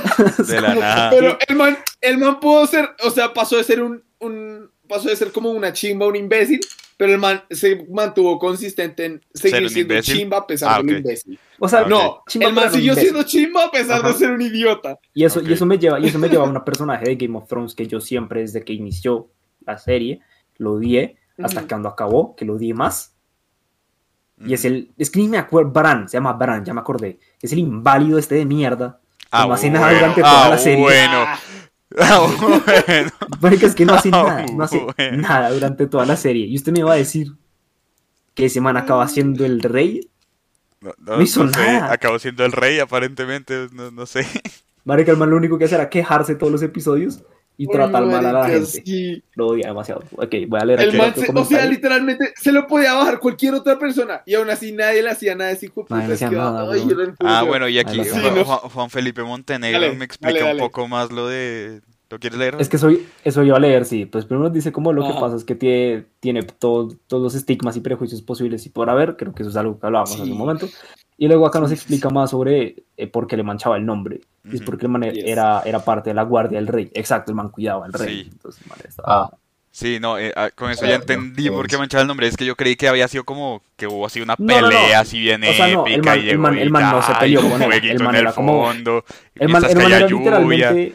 De la nada. Pero el man, el man pudo ser, o sea, pasó de ser un, un, pasó de ser como una chimba, un imbécil, pero el man se mantuvo consistente en seguir siendo imbécil. chimba a pesar Ah, de lo ok. imbécil. O sea, Ah. No, Chimba, el man siguió siendo chimba a pesar Ajá. de ser un idiota. Y eso, Ok. y eso me lleva, y eso me lleva a un personaje de Game of Thrones que yo siempre, desde que inició la serie, lo odié, hasta Ujú. cuando acabó, que lo odié más. Y es el, es que ni me acuerdo, Bran, se llama Bran, ya me acordé. Es el inválido este de mierda. Ah, no hace nada bueno. durante toda Ah, la serie. Bueno. Ah, bueno. Es que no hace Ah, nada, no hace bueno. nada durante toda la serie. Y usted me va a decir que ese man acaba siendo el rey. No, no- No hizo no sé, nada. Acabó siendo el rey, aparentemente. No, no sé. Marica, el man lo único que hace era quejarse todos los episodios y tratar mal a la gente. sí. Lo odia demasiado. Ok, voy a leer El man, se- o sea, literalmente se lo podía bajar cualquier otra persona y aún así nadie le hacía nada de el Ah, bueno, y aquí Juan, tengo. Sí, no. Juan- Juan Felipe Montenegro Dale, me explica dale, un poco más lo de... ¿Lo quieres leer? Es que soy, eso iba a leer, sí. Pues primero dice como lo que Ajá. pasa es que tiene, tiene todo- todos los estigmas y prejuicios posibles y por haber. Creo que eso es algo que hablábamos hace Sí. un momento. Y luego acá nos explica más sobre eh, por qué le manchaba el nombre. Y es porque el man Yes. era, era parte de la guardia del rey. Exacto, el man cuidaba al rey. Sí. Entonces, el man estaba- Ah, Sí, no, eh, ah, con eso ya entendí por qué manchaba el nombre. Es que yo creí que había sido como que hubo así una No, no, no. pelea así bien O sea, no, el épica man- y el man- el man no se peleó con él, el jueguito man en el era como- fondo, El man, el era lluvia. literalmente.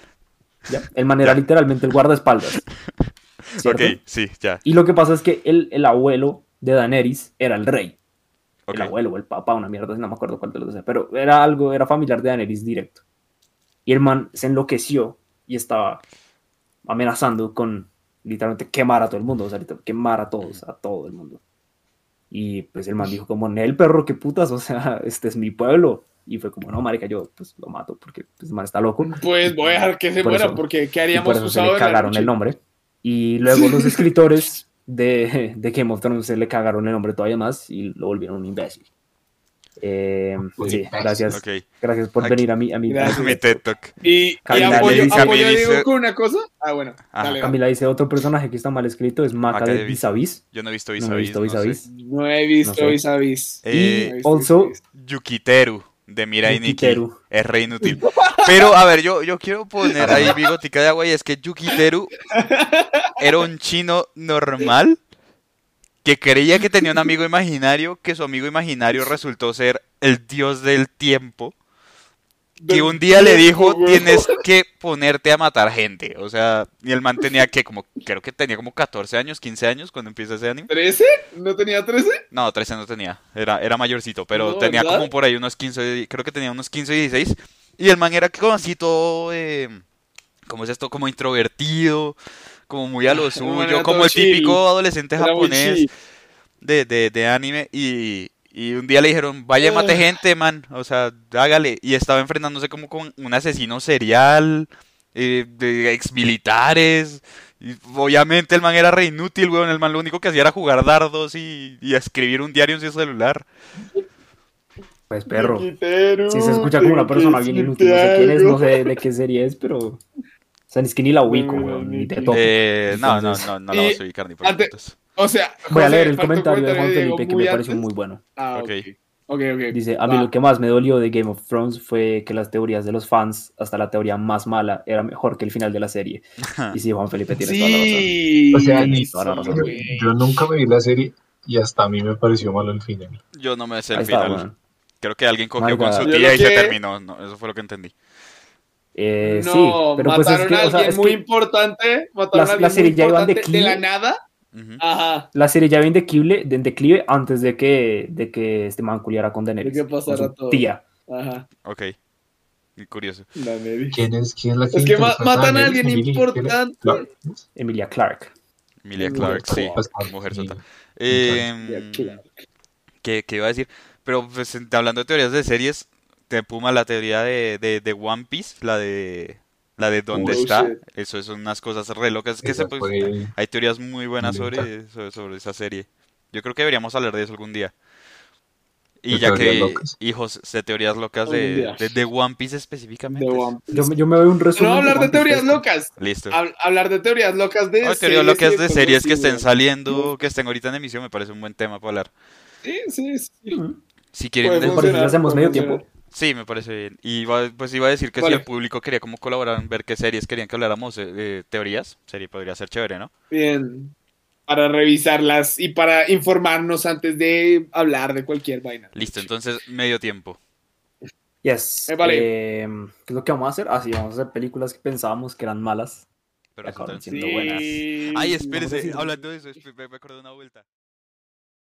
ya, el man era Ya. literalmente el guardaespaldas. ¿cierto? Ok, sí, ya. Y lo que pasa es que el, el abuelo de Daenerys era el rey. El abuelo o el papá, una mierda, no me acuerdo cuál de los dos, pero era algo, era familiar de Daenerys directo. Y el man se enloqueció y estaba amenazando con literalmente quemar a todo el mundo, o sea, quemar a todos, a todo el mundo. Y pues el man dijo como, el perro, qué putas, o sea, este es mi pueblo. Y fue como, no, marica, yo pues lo mato porque pues, el man está loco. Pues voy a dejar que se Por muera eso- porque ¿qué haríamos por eso se usado le cagaron el nombre. Y luego los escritores de, de Game of Thrones se le cagaron el nombre todavía más y lo volvieron un imbécil. Eh, Un sí, gracias. Gracias por Aquí- venir a mi, a mi Gracias. Mi TED Talk. Y, y Camila apoyo, dice- apoyo a Camila Diego dice- con una cosa. Ah, bueno. Dale, Camila dice otro personaje que está mal escrito es Maca, Maca de Vis- Vis a Vis. Yo no he visto No Vis he a Vis, visto no Vis a sé. Vis. No he visto No sé. vis a vis. Eh, No he visto also- vis a vis. Yukiteru de Mirai Nikki Yukiteru. es re inútil. Pero, a ver, yo, yo quiero poner ahí bigotica de agua y es que Yukiteru era un chino normal que creía que tenía un amigo imaginario, que su amigo imaginario resultó ser el dios del tiempo, que un día le dijo, tienes que ponerte a matar gente. O sea, y el man tenía que, como, creo que tenía como 14 años, 15 años cuando empieza ese anime. ¿13? ¿No tenía 13? No, 13 no tenía, era, era mayorcito, pero No, tenía ¿verdad? como por ahí unos 15, creo que tenía unos 15 y 16. Y el man era como así todo, eh, ¿cómo es esto? Como introvertido, como muy a lo suyo, como el típico chill. adolescente Era japonés de, de, de anime. Y, y un día le dijeron, vaya, mate Ah. gente, man, o sea, hágale. Y estaba enfrentándose como con un asesino serial, eh, de exmilitares. Y obviamente el man era re inútil, weón. El man lo único que hacía era jugar dardos y, y escribir un diario en su celular. Pues perro. Si se escucha como una persona bien inútil, no sé quién es, no sé de qué serie es, pero. O sea, ni es que ni la ubico, No, weón, ni te topo. Eh, no, no, no, no la vas a ubicar ni por ante-. O sea, Voy a leer el comentario de Juan Felipe que me pareció muy bueno. Ah, ok. Ok. Ok, ok. Dice, a mí lo que más me dolió de Game of Thrones fue que las teorías de los fans, hasta la teoría más mala, era mejor que el final de la serie. Y sí, Juan Felipe tiene toda la razón. Sí. O sea, ni- Toda la razón. yo, nunca me vi la serie y hasta a mí me pareció malo el final. Yo no me sé el final. Creo que alguien cogió con su tía y se terminó. No, eso fue lo que entendí. Eh, no, sí, pero pues es mataron que, a o sea, alguien es muy que importante. Mataron la- a la alguien serie muy ya iba en importante de la nada. Ujú. Ajá. la serie ya iba en declive, de- en declive antes de que, de que este man culiara con Daenerys. De que pasara todo. tía. Ajá. Ok. Curioso. ¿Quién es, quién es la que Es que ma- matan a alguien Emilia importante. Emilia Clark. Emilia Emilia Clarke, sí. Clarke. Mujer Sí. sota. Eh. ¿qué, qué iba a decir? Pero pues, hablando de teorías de series, te Puma la teoría de, de, de One Piece, la de la de dónde Oh, está. shit. Eso son unas cosas re locas. Que se, pues, fue- hay teorías muy buenas sobre, sobre, sobre esa serie. Yo creo que deberíamos hablar de eso algún día. Y De ya teorías que, locas. hijos de teorías locas de, de, de One Piece específicamente. De One Piece. Yo, me- yo me veo un resumen. No, hablar de teorías locas. Listo. Hab- hablar de teorías locas de No, teorías locas de series que estén saliendo, que estén ahorita en emisión, me parece un buen tema para hablar. Sí, sí, sí. Si quieren, Puede ¿Les des- parece que funcionar, hacemos medio tiempo? Sí, me parece bien. Y iba- pues iba a decir que Vale. si el público quería como colaborar en ver qué series querían que habláramos eh, teorías, sería podría ser chévere, ¿no? Bien. Para revisarlas y para informarnos antes de hablar de cualquier vaina. Listo, entonces medio tiempo. Yes. Me vale. Eh, ¿Qué es lo que vamos a hacer? Ah, sí, vamos a hacer películas que pensábamos que eran malas. Pero Acabaron siendo buenas. Ay, espérese, hablando de eso, me me acordé de una vuelta.